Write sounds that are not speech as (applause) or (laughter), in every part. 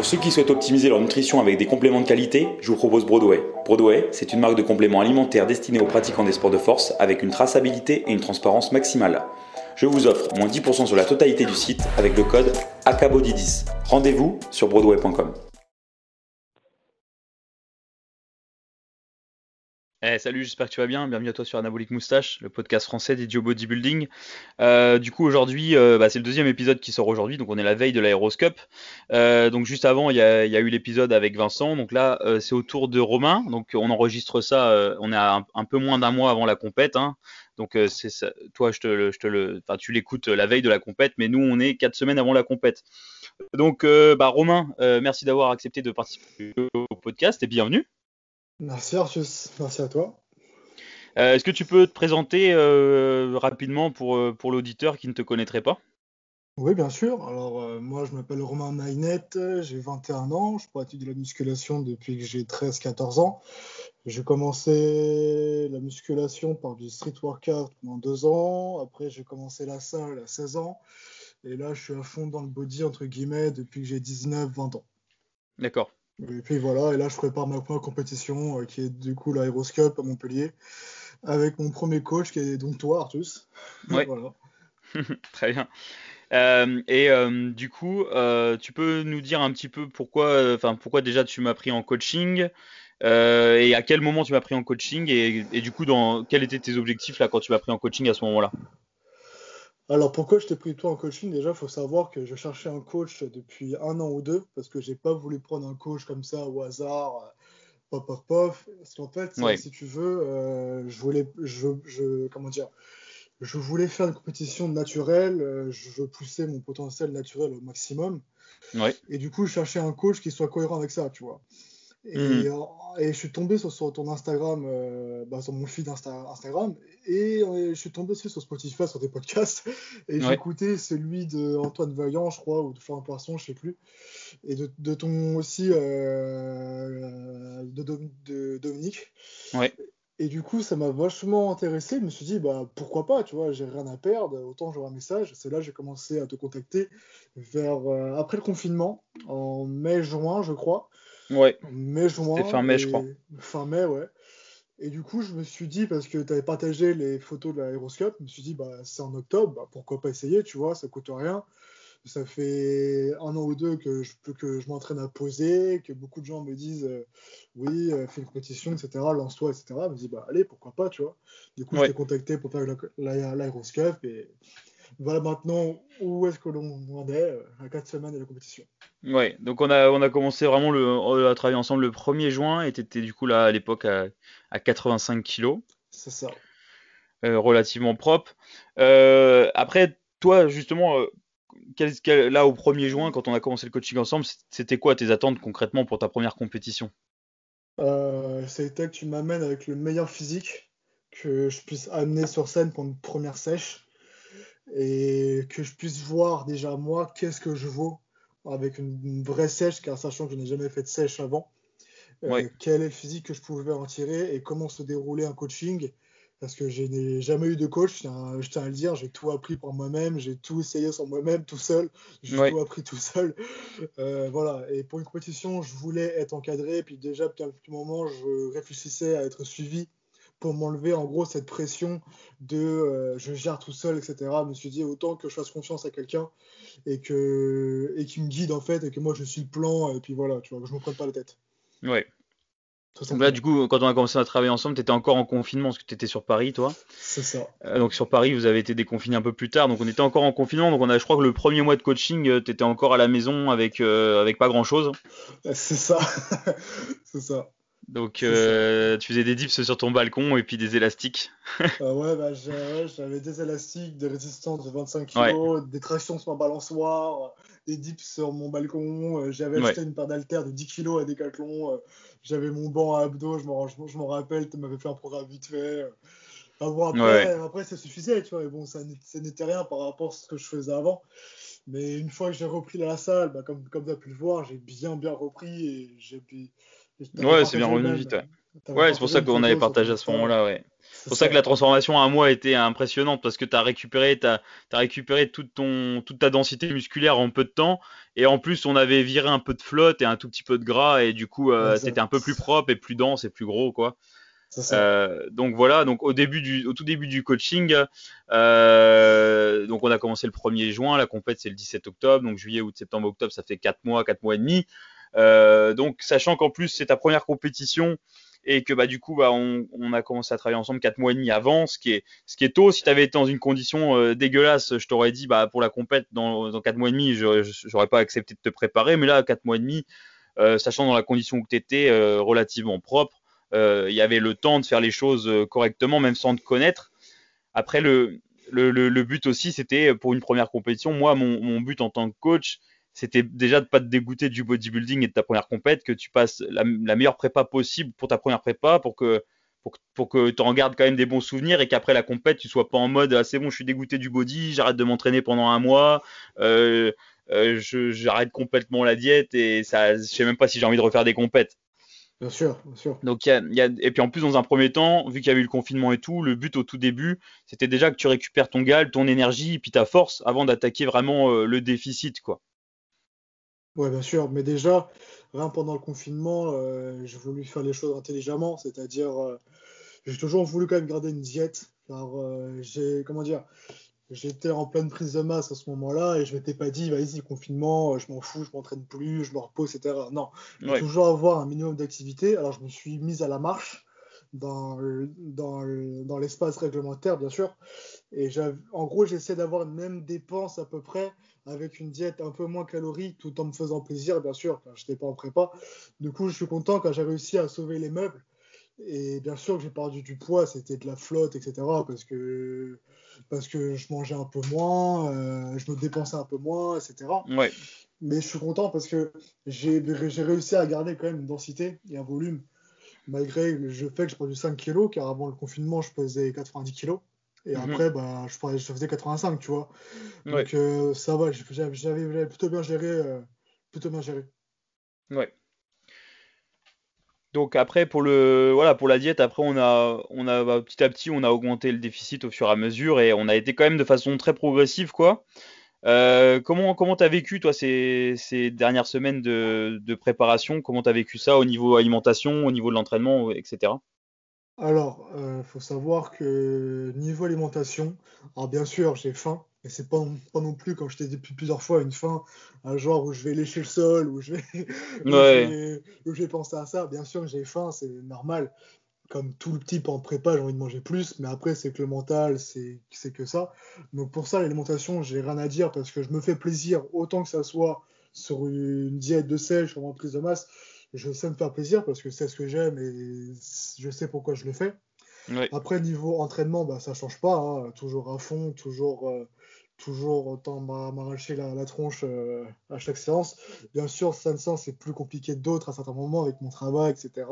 Pour ceux qui souhaitent optimiser leur nutrition avec des compléments de qualité, je vous propose Broadway. Broadway, c'est une marque de compléments alimentaires destinée aux pratiquants des sports de force avec une traçabilité et une transparence maximale. Je vous offre moins 10% sur la totalité du site avec le code ACABODY10. Rendez-vous sur broadway.com. Eh, salut, j'espère que tu vas bien. Bienvenue à toi sur Anabolic Moustache, le podcast français d'idiot bodybuilding. Euh, du coup, aujourd'hui, euh, bah, c'est le deuxième épisode qui sort aujourd'hui, donc on est la veille de l'Aéroscope. Euh, donc juste avant, il y a, eu l'épisode avec Vincent. Donc là, c'est au tour de Romain. Donc on enregistre ça, on est un, peu moins d'un mois avant la compète. Hein. Donc c'est toi, je te, je te le, tu l'écoutes la veille de la compète, mais nous, on est quatre semaines avant la compète. Donc, bah, Romain, merci d'avoir accepté de participer au podcast et bienvenue. Merci Arthus, merci à toi. Euh, est-ce que tu peux te présenter euh, rapidement pour, euh, pour l'auditeur qui ne te connaîtrait pas? Oui, bien sûr. Alors, moi, je m'appelle Romain Maynette, j'ai 21 ans, je pratique de la musculation depuis que j'ai 13-14 ans. J'ai commencé la musculation par du street workout pendant deux ans. Après, j'ai commencé la salle à 16 ans. Et là, je suis à fond dans le body, entre guillemets, depuis que j'ai 19-20 ans. D'accord. Et puis voilà, et là je prépare ma première compétition euh, qui est du coup l'Aeroscope à Montpellier avec mon premier coach qui est donc toi Artus. Ouais. Voilà. (laughs) Très bien. Euh, et euh, du coup, tu peux nous dire un petit peu pourquoi, enfin pourquoi déjà tu m'as pris en coaching et à quel moment tu m'as pris en coaching et, et, du coup dans quels étaient tes objectifs là quand tu m'as pris en coaching à ce moment-là? Alors pourquoi je t'ai pris toi en coaching? Déjà, il faut savoir que je cherchais un coach depuis un an ou deux parce que j'ai pas voulu prendre un coach comme ça au hasard, euh, pop pop pop. Parce qu'en fait, si tu veux, euh, je voulais, je, comment dire, je voulais faire une compétition naturelle, euh, je poussais mon potentiel naturel au maximum. Et du coup, je cherchais un coach qui soit cohérent avec ça, tu vois. Et, mhm. euh, et, je suis tombé sur, ton Instagram, euh, bah, sur mon feed Instagram, et euh, je suis tombé aussi sur Spotify, sur des podcasts, et j'ai écouté celui de Antoine Vaillant, je crois, ou de Florent Poisson, je sais plus, et de, de ton aussi de, de, Dominique. Ouais. Et du coup, ça m'a vachement intéressé. Je me suis dit, bah, pourquoi pas, tu vois, j'ai rien à perdre, autant j'aurai un message. C'est là que j'ai commencé à te contacter vers, après le confinement, en mai-juin, je crois. Ouais. Mai, juin. C'était fin mai, je crois. Fin mai, ouais. Et du coup, je me suis dit, parce que tu avais partagé les photos de l'aéroscope, je me suis dit, bah, c'est en octobre, bah, pourquoi pas essayer, tu vois, ça coûte rien. Ça fait un an ou deux que je, que je m'entraîne à poser, que beaucoup de gens me disent, euh, oui, euh, fais une compétition, etc., lance-toi, etc. Je me dis, bah, allez, pourquoi pas, tu vois. Du coup, je t'ai contacté pour faire l'aéroscope et voilà maintenant où est-ce que l'on en est euh, à 4 semaines de la compétition. Ouais, donc on a, on a commencé vraiment le, à travailler ensemble le 1er juin et tu étais du coup là à l'époque à, à 85 kilos. C'est ça. Euh, relativement propre. Euh, après, toi justement, là au 1er juin, quand on a commencé le coaching ensemble, c'était quoi tes attentes concrètement pour ta première compétition? C'était que tu m'amènes avec le meilleur physique que je puisse amener sur scène pour une première sèche et que je puisse voir déjà moi qu'est-ce que je vaux? Avec une, vraie sèche, car sachant que je n'ai jamais fait de sèche avant, euh, quel est le physique que je pouvais en tirer et comment se déroulait un coaching? Parce que je n'ai jamais eu de coach, je tiens, à le dire, j'ai tout appris par moi-même, j'ai tout essayé sur moi-même, tout seul, j'ai tout appris tout seul. Euh, voilà, et pour une compétition, je voulais être encadré, puis déjà, depuis un petit moment, je réfléchissais à être suivi pour m'enlever en gros cette pression de euh, je gère tout seul, etc. Je me suis dit autant que je fasse confiance à quelqu'un et que et qui me guide en fait et que moi je suis le plan et puis voilà, tu vois, je me prenne pas la tête. Ouais. Donc là, du coup, quand on a commencé à travailler ensemble, tu étais encore en confinement parce que tu étais sur Paris, toi. C'est ça. Euh, donc sur Paris, vous avez été déconfiné un peu plus tard. Donc on était encore en confinement. Donc on a, je crois que le premier mois de coaching, euh, tu étais encore à la maison avec, avec pas grand chose. C'est ça. (laughs) C'est ça. Donc euh, tu faisais des dips sur ton balcon et puis des élastiques. Ah ouais, bah, j'avais des élastiques, des résistances de 25 kg, des tractions sur ma balançoire, des dips sur mon balcon. Euh, j'avais acheté une paire d'haltères de 10 kg à Decathlon. Euh, j'avais mon banc à abdos, je m'en rappelle, tu m'avais fait un programme vite fait. après, après, ça suffisait, tu vois. Et bon, ça n'était rien par rapport à ce que je faisais avant. Mais une fois que j'ai repris la salle, comme, comme tu as pu le voir, j'ai bien, bien repris et j'ai Ouais, c'est bien revenu vite. Ouais, c'est pour ça qu'on avait partagé à ce moment-là, ouais. C'est pour ça, que la transformation à un mois était impressionnante parce que tu as récupéré, as, récupéré toute, ton, toute ta densité musculaire en peu de temps et en plus on avait viré un peu de flotte et un tout petit peu de gras et du coup euh, c'était un peu plus propre et plus dense et plus gros quoi. Euh, donc voilà, donc au début du, au tout début du coaching, euh, donc on a commencé le 1er juin, la compète c'est le 17 octobre, donc juillet, août, septembre, octobre, ça fait 4 mois, 4 mois et demi. Euh, donc sachant qu'en plus c'est ta première compétition et que bah du coup bah on, a commencé à travailler ensemble 4 mois et demi avant, ce qui est ce qui est tôt. Si tu avais été dans une condition euh, dégueulasse, je t'aurais dit bah pour la compète dans dans 4 mois et demi, j'aurais pas accepté de te préparer, mais là 4 mois et demi, euh, sachant dans la condition où tu étais relativement propre, il y avait le temps de faire les choses correctement, même sans te connaître. Après, le, le, le, but aussi, c'était pour une première compétition. Moi, mon but en tant que coach, c'était déjà de pas te dégoûter du bodybuilding et de ta première compète, que tu passes la, la meilleure prépa possible pour ta première prépa, pour que pour, pour que tu en gardes quand même des bons souvenirs et qu'après la compète, tu sois pas en mode ah, c'est bon, je suis dégoûté du body, j'arrête de m'entraîner pendant un mois, euh, euh, j'arrête complètement la diète et ça, je sais même pas si j'ai envie de refaire des compètes. Bien sûr, bien sûr. Donc, y a, y a, et puis en plus, dans un premier temps, vu qu'il y a eu le confinement et tout, le but au tout début, c'était déjà que tu récupères ton gal, ton énergie, et puis ta force avant d'attaquer vraiment euh, le déficit, quoi. Ouais, bien sûr. Mais déjà, rien pendant le confinement, euh, j'ai voulu faire les choses intelligemment, c'est-à-dire, euh, j'ai toujours voulu quand même garder une diète, car euh, j'ai, comment dire, J'étais en pleine prise de masse à ce moment-là et je m'étais pas dit, vas-y, confinement, je m'en fous, je m'entraîne plus, je me repose, etc. Non, ouais. toujours avoir un minimum d'activité. Alors je me suis mise à la marche dans, dans, dans l'espace réglementaire, bien sûr. Et en gros, j'essaie d'avoir une même dépense à peu près avec une diète un peu moins calorique tout en me faisant plaisir, bien sûr, quand je n'étais pas en prépa. Du coup, je suis content quand j'ai réussi à sauver les meubles. Et bien sûr que j'ai perdu du poids, c'était de la flotte, etc. Parce que parce que je mangeais un peu moins, euh, je me dépensais un peu moins, etc. Ouais. Mais je suis content parce que j'ai réussi à garder quand même une densité et un volume, malgré le fait que je perdu 5 kilos, car avant le confinement, je pesais 90 kilos. Et -hmm. après, bah, je, je, faisais 85, tu vois. Donc ouais. euh, ça va, j'avais plutôt bien géré. Euh, plutôt bien géré. Ouais. Donc après pour le voilà pour la diète après on a on a bah, petit à petit on a augmenté le déficit au fur et à mesure et on a été quand même de façon très progressive quoi. Euh, comment comment t'as vécu toi ces, ces dernières semaines de, de préparation? Comment t'as vécu ça au niveau alimentation, au niveau de l'entraînement, etc. Alors, il euh, faut savoir que niveau alimentation, alors bien sûr j'ai faim, et c'est pas, pas non plus, comme je t'ai dit plusieurs fois, une fin, un genre où je vais lécher le sol, où je vais, (laughs) où ouais. je vais, où je vais penser à ça. Bien sûr, j'ai faim, c'est normal. Comme tout le type en prépa, j'ai envie de manger plus, mais après, c'est que le mental, c'est que ça. Donc pour ça, l'alimentation, j'ai rien à dire parce que je me fais plaisir, autant que ça soit sur une diète de sèche, sur une prise de masse. Je sais me faire plaisir parce que c'est ce que j'aime et je sais pourquoi je le fais. Après, niveau entraînement, bah, ça change pas. Hein. Toujours à fond, toujours, euh, toujours autant m'arracher la, la, tronche euh, à chaque séance. Bien sûr, ça c'est plus compliqué que d'autres à certains moments avec mon travail, etc.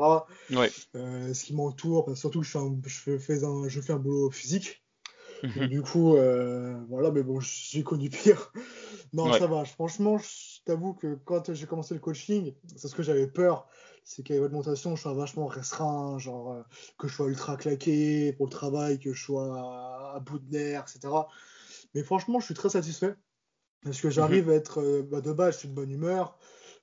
Euh, ce qui m'entoure, bah, surtout que je fais, un, je, fais un, je fais un boulot physique. Et du coup, voilà, mais bon, j'ai connu pire. non, ouais. ça va. Franchement, je t'avoue que quand j'ai commencé le coaching, c'est ce que j'avais peur c'est qu'à l'alimentation, je sois vachement restreint, genre euh, que je sois ultra claqué pour le travail, que je sois à, bout de nerfs, etc. Mais franchement, je suis très satisfait parce que j'arrive -hmm. à être, euh, bah, de base, je suis de bonne humeur.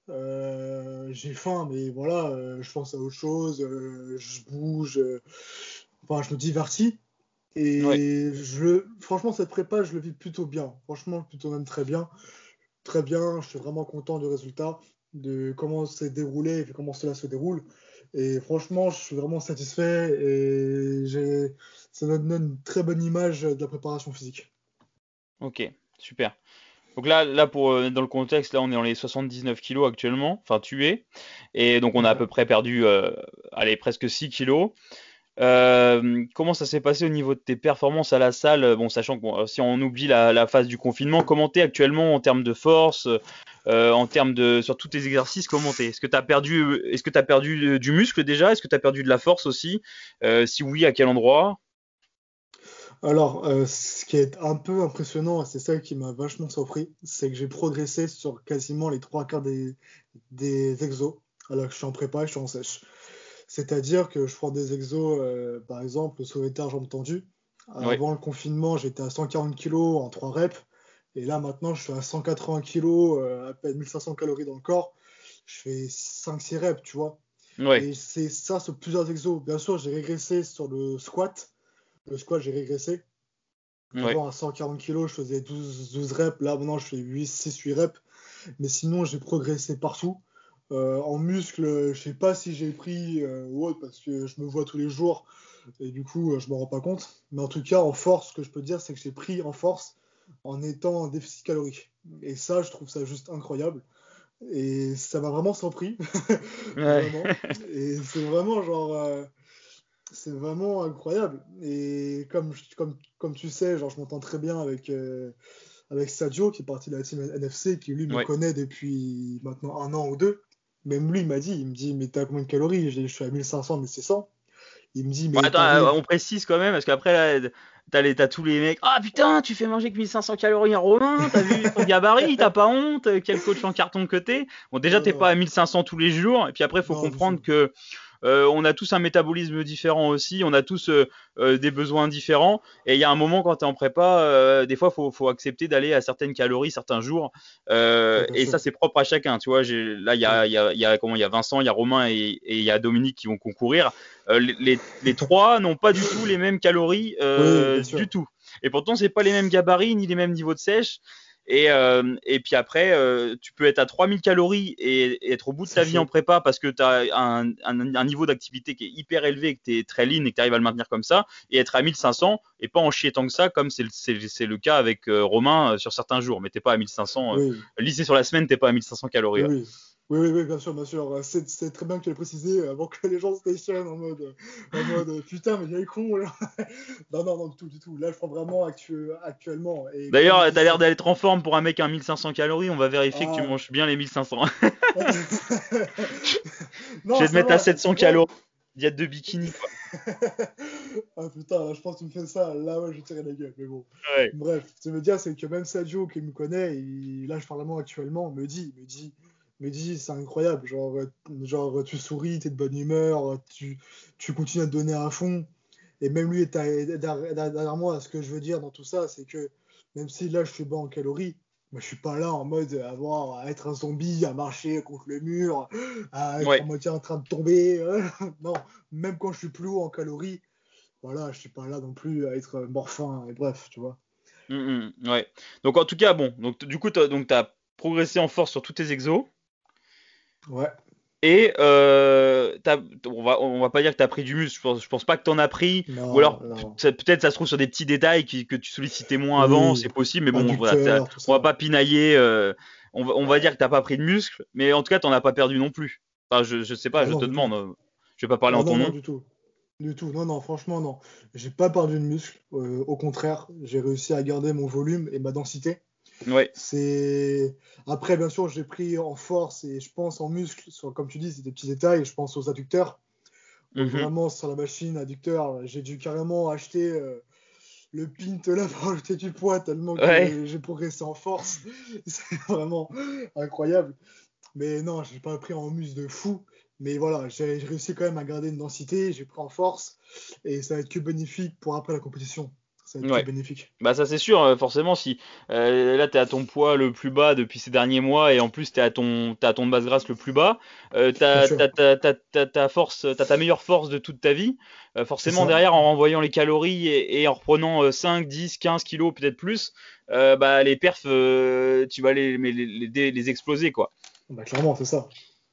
Euh, j'ai faim, mais voilà, je pense à autre chose, je bouge, enfin, je me divertis. Et ouais. je, franchement, cette prépa, je le vis plutôt bien. Franchement, plutôt même très bien. Très bien, je suis vraiment content du résultat de comment c'est déroulé et comment cela se déroule. Et franchement, je suis vraiment satisfait et ça donne une très bonne image de la préparation physique. Ok, super. Donc là, là pour euh, dans le contexte, là on est dans les 79 kilos actuellement, enfin tué, et donc on a à peu près perdu, euh, allez presque 6 kilos. Euh, comment ça s'est passé au niveau de tes performances à la salle Bon, sachant que bon, si on oublie la, phase du confinement, comment t'es actuellement en termes de force, euh, en termes de sur tous tes exercices, comment t'es? Est-ce que t'as perdu, est-ce que t'as perdu du muscle déjà? Est-ce que t'as perdu de la force aussi? Euh, Si oui, à quel endroit? Alors, euh, ce qui est un peu impressionnant, c'est ça qui m'a vachement surpris, c'est que j'ai progressé sur quasiment les trois quarts des, des exos, alors que je suis en prépa et je suis en sèche. C'est-à-dire que je prends des exos, euh, par exemple, le sauveteur jambes tendues. Avant le confinement, j'étais à 140 kg en 3 reps. Et là, maintenant, je suis à 180 kg, euh, à peine 1500 calories dans le corps. Je fais 5-6 reps, tu vois. Et c'est ça sur plusieurs exos. Bien sûr, j'ai régressé sur le squat. Le squat, j'ai régressé. Avant, à 140 kg, je faisais 12, 12 reps. Là, maintenant, je fais 8, 6, 8 reps. Mais sinon, j'ai progressé partout. Euh, en muscle, je sais pas si j'ai pris euh, ou autre parce que je me vois tous les jours et du coup, euh, je m'en rends pas compte. Mais en tout cas, en force, ce que je peux dire, c'est que j'ai pris en force en étant en déficit calorique. Et ça, je trouve ça juste incroyable. Et ça m'a vraiment surpris. (laughs) Et c'est vraiment genre. c'est vraiment incroyable. Et comme, comme, comme tu sais, genre, je m'entends très bien avec, avec Sadio, qui est parti de la team NFC, qui lui me connaît depuis maintenant un an ou deux. Même lui, il m'a dit, il me dit, mais t'as combien de calories? Je, suis à 1500, mais c'est 100. Il me dit, mais. attends, on précise quand même, parce qu'après, t'as, tous les mecs. Ah putain, tu fais manger que 1500 calories à Romain, t'as vu ton gabarit, t'as pas honte, quel coach en carton que t'es. Bon, déjà, t'es pas à 1500 tous les jours, et puis après, il faut comprendre que euh, on a tous un métabolisme différent aussi, on a tous euh, euh, des besoins différents. Et il y a un moment quand tu es en prépa, des fois, il faut, accepter d'aller à certaines calories certains jours. et ça, c'est propre à chacun. Tu vois, là, il y a, y, a, y, a, comment, y a Vincent, il y a Romain et il y a Dominique qui vont concourir. Les, les, trois n'ont pas du tout les mêmes calories du tout. Et pourtant, c'est pas les mêmes gabarits ni les mêmes niveaux de sèche. Et, euh, et puis après, euh, tu peux être à 3000 calories et, être au bout de ta vie en prépa parce que tu as un, un, niveau d'activité qui est hyper élevé, que tu es très lean et que tu arrives à le maintenir comme ça, et être à 1500 et pas en chier tant que ça, comme c'est le, le, cas avec euh, Romain sur certains jours. Mais t'es pas à 1500. Oui. lycée sur la semaine, t'es pas à 1500 calories. Oui. Oui, oui, oui, bien sûr, bien sûr. C'est très bien que tu l'aies précisé avant que les gens se questionnent en mode, en mode putain, mais il est con là. (laughs) non, non, non, du tout, du tout. Là, je prends vraiment actuellement. D'ailleurs, t'as l'air d'être en forme pour un mec à 1500 calories. On va vérifier que tu ah. manges bien les 1500. (laughs) (laughs) je vais te mettre à 700 calories. Diète de bikini, ah putain, là, je pense que tu me fais ça. Là, ouais, je tirer la gueule. Mais bon. Bref, ce que je veux dire, c'est que même Sadio, qui me connaît, et là, je parle vraiment actuellement, me dit, me dit me dit c'est incroyable, genre, genre tu souris, tu es de bonne humeur, tu, tu continues à te donner à fond. Et même lui, derrière moi, ce que je veux dire dans tout ça, c'est que même si là je suis bas en calories, moi je suis pas là en mode avoir, à être un zombie, à marcher contre le mur, à être en moitié en train de tomber. (laughs) non, même quand je suis plus haut en calories, voilà, je suis pas là non plus à être morphin, et bref, tu vois. Mmh, mmh, ouais. Donc en tout cas, bon, donc du coup, tu as progressé en force sur tous tes exos. Ouais. Et euh, on, va, on va pas dire que tu as pris du muscle, je pense, pense pas que tu en as pris. ou alors peut-être ça se trouve sur des petits détails qui, que tu sollicitais moins avant, c'est possible, mais bon, voilà, on va pas pinailler. Euh, on, va, on va dire que tu pas pris de muscle, mais en tout cas, tu as pas perdu non plus. Enfin, je, je sais pas, ah je te demande. Euh, je vais pas parler en ton nom. du tout. Du tout. Non, non, franchement, non. J'ai pas perdu de muscle. au contraire, j'ai réussi à garder mon volume et ma densité. Ouais. C'est après bien sûr j'ai pris en force et je pense en muscle, comme tu dis c'est des petits détails. Je pense aux adducteurs. Mhm. Vraiment sur la machine adducteur, j'ai dû carrément acheter euh, le pint là pour ajouter du poids tellement que j'ai progressé en force. (laughs) c'est vraiment incroyable. Mais non, j'ai pas pris en muscle de fou. Mais voilà, j'ai réussi quand même à garder une densité, j'ai pris en force et ça va être que bénéfique pour après la compétition ça va être bénéfique. Bah ça c'est sûr, euh, forcément si euh, là tu es à ton poids le plus bas depuis ces derniers mois et en plus tu es à ton à ton base grasse le plus bas, euh, tu as, ta force, as ta meilleure force de toute ta vie. Euh, forcément derrière en renvoyant les calories et, en reprenant 5, 10, 15 kilos peut-être plus, bah les perfs tu vas les, les, les exploser quoi. Bah clairement c'est ça.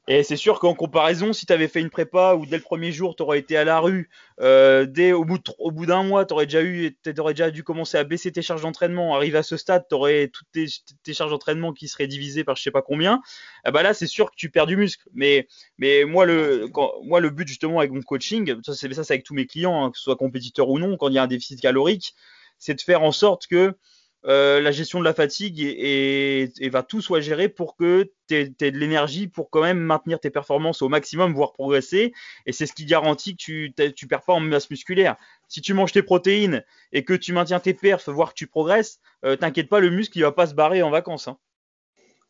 Et c'est sûr qu'en comparaison, si tu avais fait une prépa où dès le premier jour, tu aurais été à la rue, euh, dès au bout, d'un mois, tu aurais, déjà eu, aurais déjà dû commencer à baisser tes charges d'entraînement. Arrivé à ce stade, tu aurais toutes tes, charges d'entraînement qui seraient divisées par je sais pas combien. Ah bah là, c'est sûr que tu perds du muscle. Mais, mais moi, le, moi, le but justement avec mon coaching, ça c'est c'est avec tous mes clients, hein, que ce soit compétiteur ou non, quand il y a un déficit calorique, c'est de faire en sorte que euh, la gestion de la fatigue et, va tout soit géré pour que tu aies, de l'énergie pour quand même maintenir tes performances au maximum, voire progresser. Et c'est ce qui garantit que tu perds pas en masse musculaire. Si tu manges tes protéines et que tu maintiens tes perfs, voire que tu progresses, euh, t'inquiète pas, le muscle il va pas se barrer en vacances. Hein.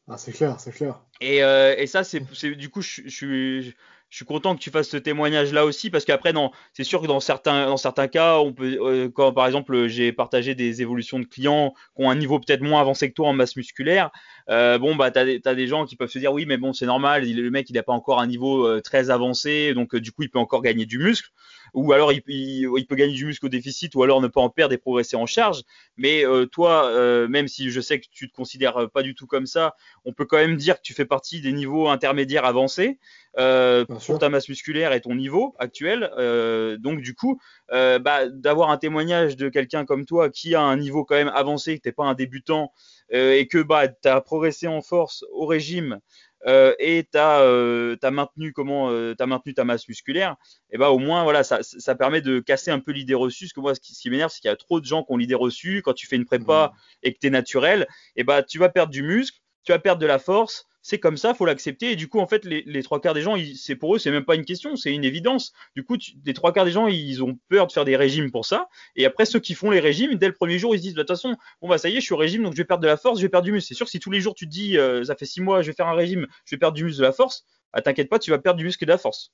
Ah, c'est clair, c'est clair. Et, euh, et ça, c'est du coup, je, suis content que tu fasses ce témoignage-là aussi, parce qu'après, c'est sûr que dans certains, dans certains cas, on peut, euh, quand par exemple j'ai partagé des évolutions de clients qui ont un niveau peut-être moins avancé que toi en masse musculaire, euh, bon bah t'as, as des gens qui peuvent se dire oui mais bon c'est normal, le mec il n'a pas encore un niveau très avancé, donc du coup il peut encore gagner du muscle, ou alors il, il, peut gagner du muscle au déficit, ou alors ne pas en perdre et progresser en charge. Mais toi, même si je sais que tu te considères pas du tout comme ça, on peut quand même dire que tu fais partie des niveaux intermédiaires avancés euh, pour ta masse musculaire et ton niveau actuel. Euh, donc du coup, euh, bah, d'avoir un témoignage de quelqu'un comme toi qui a un niveau quand même avancé, que t'es pas un débutant euh, et que bah, tu as progressé en force au régime euh, et tu as, euh, maintenu comment as maintenu ta masse musculaire, et bah au moins voilà ça, ça permet de casser un peu l'idée reçue. Ce que moi ce qui, m'énerve c'est qu'il y a trop de gens qui ont l'idée reçue quand tu fais une prépa mmh. et que tu es naturel, et bah tu vas perdre du muscle, tu vas perdre de la force c'est comme ça, faut l'accepter. Et du coup, en fait, les, trois quarts des gens, c'est pour eux, c'est même pas une question, c'est une évidence. Du coup, les trois quarts des gens, ils ont peur de faire des régimes pour ça. Et après, ceux qui font les régimes, dès le premier jour, ils se disent, bah, de toute façon, bon bah ça y est, je suis au régime, donc je vais perdre de la force, je vais perdre du muscle. C'est sûr, si tous les jours tu te dis, euh, ça fait six mois, je vais faire un régime, je vais perdre du muscle, de la force, bah, t'inquiète pas, tu vas perdre du muscle et de la force.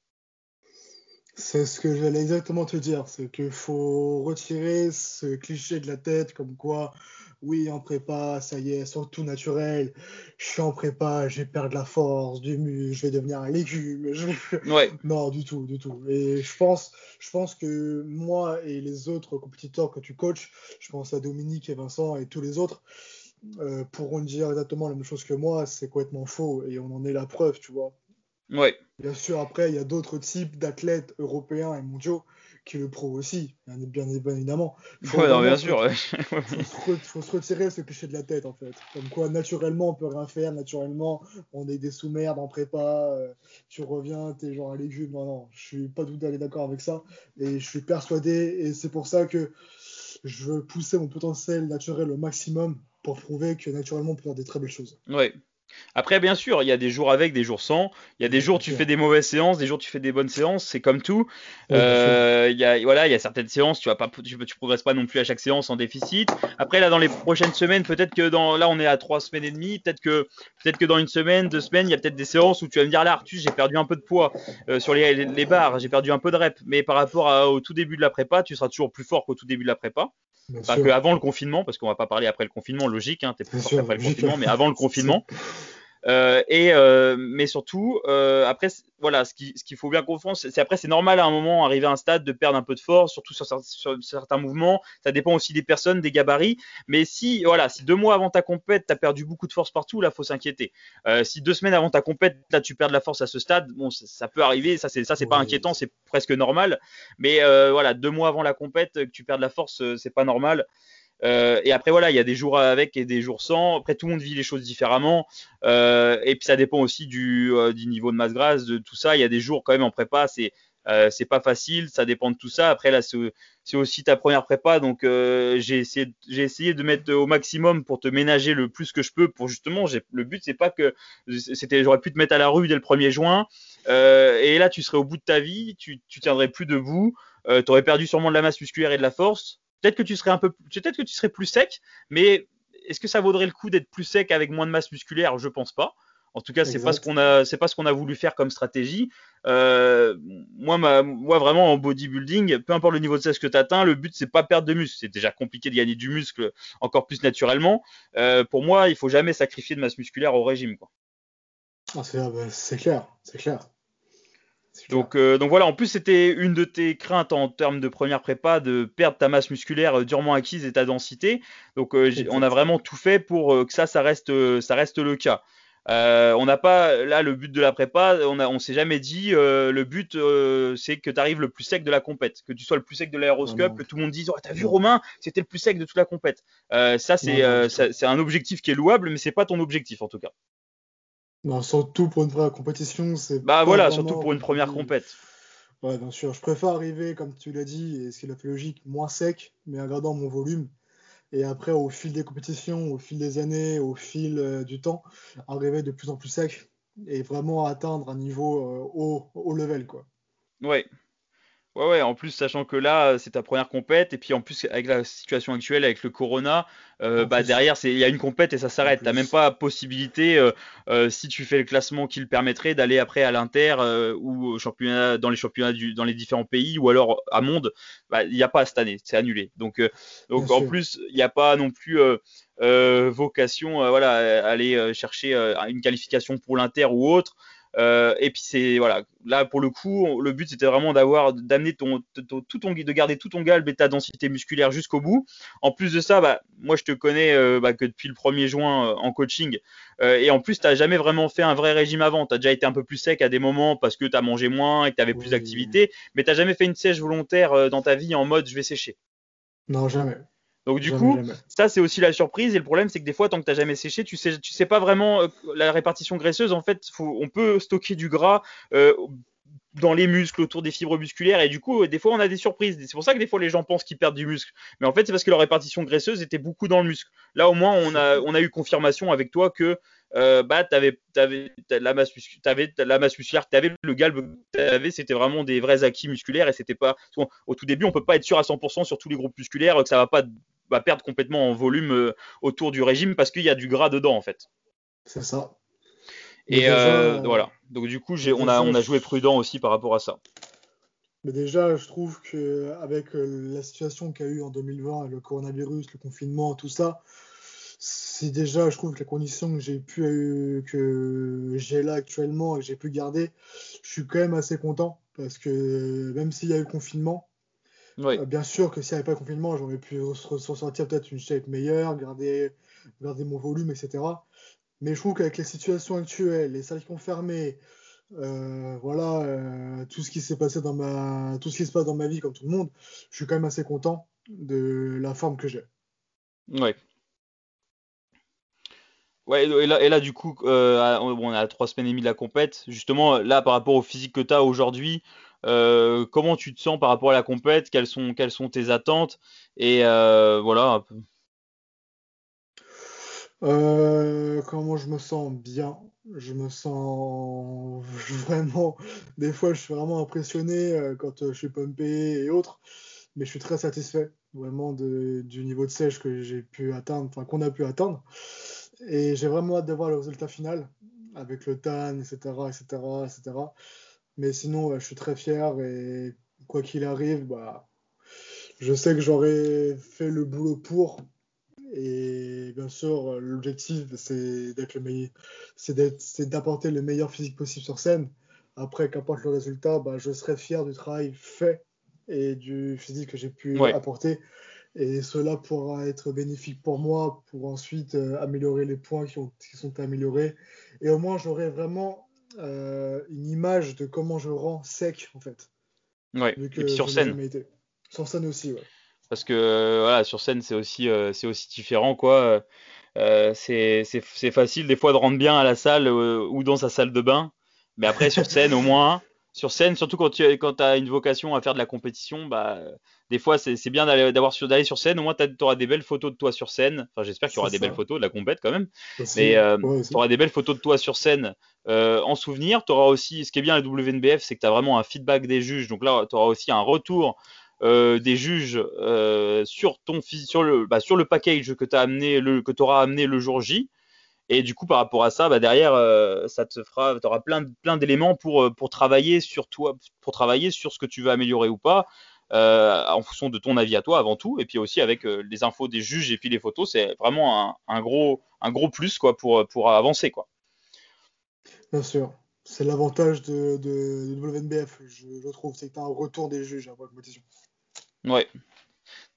C'est ce que j'allais exactement te dire, c'est qu'il faut retirer ce cliché de la tête comme quoi oui, en prépa, ça y est, surtout naturel. Je suis en prépa, je vais perdre la force, du muscle, je vais devenir un légume. (laughs) Ouais. non, du tout, du tout. Et je pense, je pense que moi et les autres compétiteurs que tu coaches, je pense à Dominique et Vincent et tous les autres, euh, pourront dire exactement la même chose que moi. C'est complètement faux et on en est la preuve, tu vois. Ouais. Bien sûr, après, il y a d'autres types d'athlètes européens et mondiaux qui le prouvent aussi, bien, évidemment. Faut bien sûr. Il faut, se retirer ce cliché de la tête, en fait. Comme quoi, naturellement, on peut rien faire, naturellement, on est des sous-merdes en prépa, euh, tu reviens, t'es genre un légume. Non, non, je suis pas tout à fait d'accord avec ça. Et je suis persuadé, et c'est pour ça que je veux pousser mon potentiel naturel au maximum pour prouver que naturellement, on peut faire des très belles choses. Ouais, après, bien sûr, il y a des jours avec, des jours sans. Il y a des jours tu fais des mauvaises séances, des jours tu fais des bonnes séances. C'est comme tout. Euh, il y a voilà, il y a certaines séances, tu vas pas, tu, progresses pas non plus à chaque séance en déficit. Après, là, dans les prochaines semaines, peut-être que dans, là, on est à trois semaines et demie. Peut-être que, peut-être que dans une semaine, deux semaines, il y a peut-être des séances où tu vas me dire là, Arthus, j'ai perdu un peu de poids euh, sur les, les, barres, j'ai perdu un peu de rep. Mais par rapport au tout début de la prépa, tu seras toujours plus fort qu'au tout début de la prépa. Pas qu'avant le confinement, parce qu'on va pas parler après le confinement, logique, hein, t'es plus fort après le confinement, mais avant le (laughs) confinement. Euh, et euh, mais surtout, euh, après, voilà, ce qu'il ce faut bien comprendre, c'est après, c'est normal à un moment, arriver à un stade, de perdre un peu de force, surtout sur, certains mouvements. Ça dépend aussi des personnes, des gabarits. Mais si, voilà, si deux mois avant ta compète, tu as perdu beaucoup de force partout, là, faut s'inquiéter. Euh, si deux semaines avant ta compète, là, tu perds de la force à ce stade, bon, ça, peut arriver. Ça, c'est ça, c'est pas inquiétant, c'est presque normal. Mais euh, voilà, deux mois avant la compète, que tu perds de la force, c'est pas normal. Euh, et après, voilà, il y a des jours avec et des jours sans. Après, tout le monde vit les choses différemment. Euh, et puis, ça dépend aussi du, euh, du, niveau de masse grasse, de tout ça. Il y a des jours quand même en prépa, c'est c'est pas facile, ça dépend de tout ça. Après, là, c'est aussi ta première prépa, donc j'ai essayé, de mettre au maximum pour te ménager le plus que je peux. Pour justement, le but, c'est pas que j'aurais pu te mettre à la rue dès le 1er juin, et là, tu serais au bout de ta vie, tu, tu tiendrais plus debout, tu aurais perdu sûrement de la masse musculaire et de la force. Peut-être que tu serais un peu, peut-être que tu serais plus sec, mais est-ce que ça vaudrait le coup d'être plus sec avec moins de masse musculaire? Je pense pas. En tout cas, c'est pas ce qu'on a, c'est pas ce qu'on a voulu faire comme stratégie. Euh, moi, ma, moi, vraiment en bodybuilding, peu importe le niveau de sèche que tu atteins, le but c'est pas perdre de muscle. C'est déjà compliqué de gagner du muscle encore plus naturellement. Euh, pour moi, il faut jamais sacrifier de masse musculaire au régime. Quoi. Ah, ah, bah, c'est clair, c'est clair. Donc, euh, donc voilà, en plus c'était une de tes craintes en termes de première prépa de perdre ta masse musculaire euh, durement acquise et ta densité. Donc euh, on a vraiment tout fait pour que ça, ça reste, ça reste le cas. on n'a pas là le but de la prépa, on on s'est jamais dit le but c'est que tu arrives le plus sec de la compète, que tu sois le plus sec de l'aéroscope, que tout le monde dise oh, t'as vu Romain, c'était le plus sec de toute la compète. ça c'est c'est un objectif qui est louable, mais c'est pas ton objectif en tout cas. Non, surtout pour une première compétition, c'est. Bah voilà, surtout pour une première compète. Ouais, bien sûr. Je préfère arriver, comme tu l'as dit, et ce qui est la plus logique, moins sec, mais en gardant mon volume. Et après, au fil des compétitions, au fil des années, au fil euh, du temps, arriver de plus en plus sec et vraiment atteindre un niveau euh, haut, haut level, quoi. Ouais. Ouais, ouais, en plus, sachant que là, c'est ta première compète, et puis en plus, avec la situation actuelle, avec le corona, euh, bah, derrière, il y a une compète et ça s'arrête. T'as même pas possibilité, euh, euh, si tu fais le classement qui le permettrait, d'aller après à l'Inter ou au championnat, dans les championnats du, dans les différents pays, ou alors à Monde. Bah, il n'y a pas cette année, c'est annulé. Donc, donc en plus, il n'y a pas non plus vocation, voilà, aller chercher une qualification pour l'Inter ou autre. Euh, et puis c'est voilà, là pour le coup, le but c'était vraiment d'avoir d'amener ton, tout ton de garder tout ton galbe et ta densité musculaire jusqu'au bout. En plus de ça, bah, moi je te connais euh, bah, que depuis le 1er juin euh, en coaching et en plus tu n'as jamais vraiment fait un vrai régime avant. Tu as déjà été un peu plus sec à des moments parce que tu as mangé moins et que tu avais plus d'activité, mais tu jamais fait une sèche volontaire dans ta vie en mode je vais sécher. Non, jamais. Donc du coup, ça c'est aussi la surprise. Et le problème, c'est que des fois, tant que tu n'as jamais séché, tu sais, tu sais pas vraiment euh, la répartition graisseuse. En fait, on peut stocker du gras. Euh, dans les muscles, autour des fibres musculaires, et du coup, des fois, on a des surprises. C'est pour ça que des fois, les gens pensent qu'ils perdent du muscle. Mais en fait, c'est parce que leur répartition graisseuse était beaucoup dans le muscle. Là, au moins, on a, on a eu confirmation avec toi que euh, bah, tu avais, avais la masse musculaire, tu le galbe, avais, c'était vraiment des vrais acquis musculaires, et c'était pas. Au tout début, on peut pas être sûr à 100% sur tous les groupes musculaires que ça va pas va perdre complètement en volume euh, autour du régime parce qu'il y a du gras dedans en fait. C'est ça. Et euh, voilà. Donc du coup, on a, on a joué prudent aussi par rapport à ça. Mais déjà, je trouve que avec euh, la situation qu'il y a eu en 2020, le coronavirus, le confinement, tout ça, c'est déjà, je trouve que la condition que j'ai pu que j'ai là actuellement et que j'ai pu garder, je suis quand même assez content parce que même s'il y a eu le confinement, euh, bien sûr que s'il n'y avait pas de confinement, j'aurais pu ressortir peut-être une shape meilleure, garder, garder mon volume, etc. Mais je trouve qu'avec les situations actuelles, les salles qui ont fermé, euh, voilà, euh, tout ce qui s'est passé dans ma, tout ce qui se passe dans ma vie, comme tout le monde, je suis quand même assez content de la forme que j'ai. Ouais. Ouais, et là, et là du coup, on a trois semaines et demie de la compète. Justement, là, par rapport au physique que tu as aujourd'hui, euh, comment tu te sens par rapport à la compète? Quelles sont, quelles sont tes attentes? Et euh, voilà. Euh, comment je me sens bien? Je me sens (laughs) vraiment. Des fois, je suis vraiment impressionné quand je suis pumpé et autres, mais je suis très satisfait vraiment du niveau de sèche que j'ai pu atteindre, enfin qu'on a pu atteindre. Et j'ai vraiment hâte de voir le résultat final avec le TAN, etc., etc., etc. Mais sinon, je suis très fier et quoi qu'il arrive, bah, je sais que j'aurais fait le boulot pour. Et bien sûr, l'objectif, c'est d'être le meilleur, c'est d'apporter le meilleur physique possible sur scène. Après, qu'importe le résultat, bah, je serai fier du travail fait et du physique que j'ai pu apporter. Et cela pourra être bénéfique pour moi pour ensuite euh, améliorer les points qui, ont, qui sont améliorés. Et au moins, j'aurai vraiment euh, une image de comment je rends sec en fait. Ouais. et sur scène. Sur scène aussi, ouais. Parce que euh, voilà, sur scène c'est aussi euh, c'est aussi différent quoi. c'est facile des fois de rendre bien à la salle ou dans sa salle de bain, mais après sur scène au moins sur scène, surtout quand tu quand as une vocation à faire de la compétition, bah, des fois c'est bien d'aller d'avoir sur d'aller sur scène. Au moins, tu auras des belles photos de toi sur scène. Enfin, j'espère qu'il y aura des belles photos de la compète quand même. mais euh, tu auras des belles photos de toi sur scène euh, en souvenir. Tu auras aussi, ce qui est bien à la WNBF, c'est que tu as vraiment un feedback des juges. Donc là, tu auras aussi un retour euh, des juges sur ton sur le bah, sur le package que tu amené que auras amené le jour J. Et du coup, par rapport à ça, bah derrière, euh, ça te fera, auras plein, plein d'éléments pour, euh, pour travailler sur pour travailler sur ce que tu veux améliorer ou pas, euh, en fonction de ton avis à toi avant tout. Et puis aussi avec les infos des juges et puis les photos, c'est vraiment un, gros, un gros plus quoi pour, pour avancer quoi. Bien sûr, c'est l'avantage de, de, WNBF, je, je trouve, c'est que tu un retour des juges la compétition. Ouais,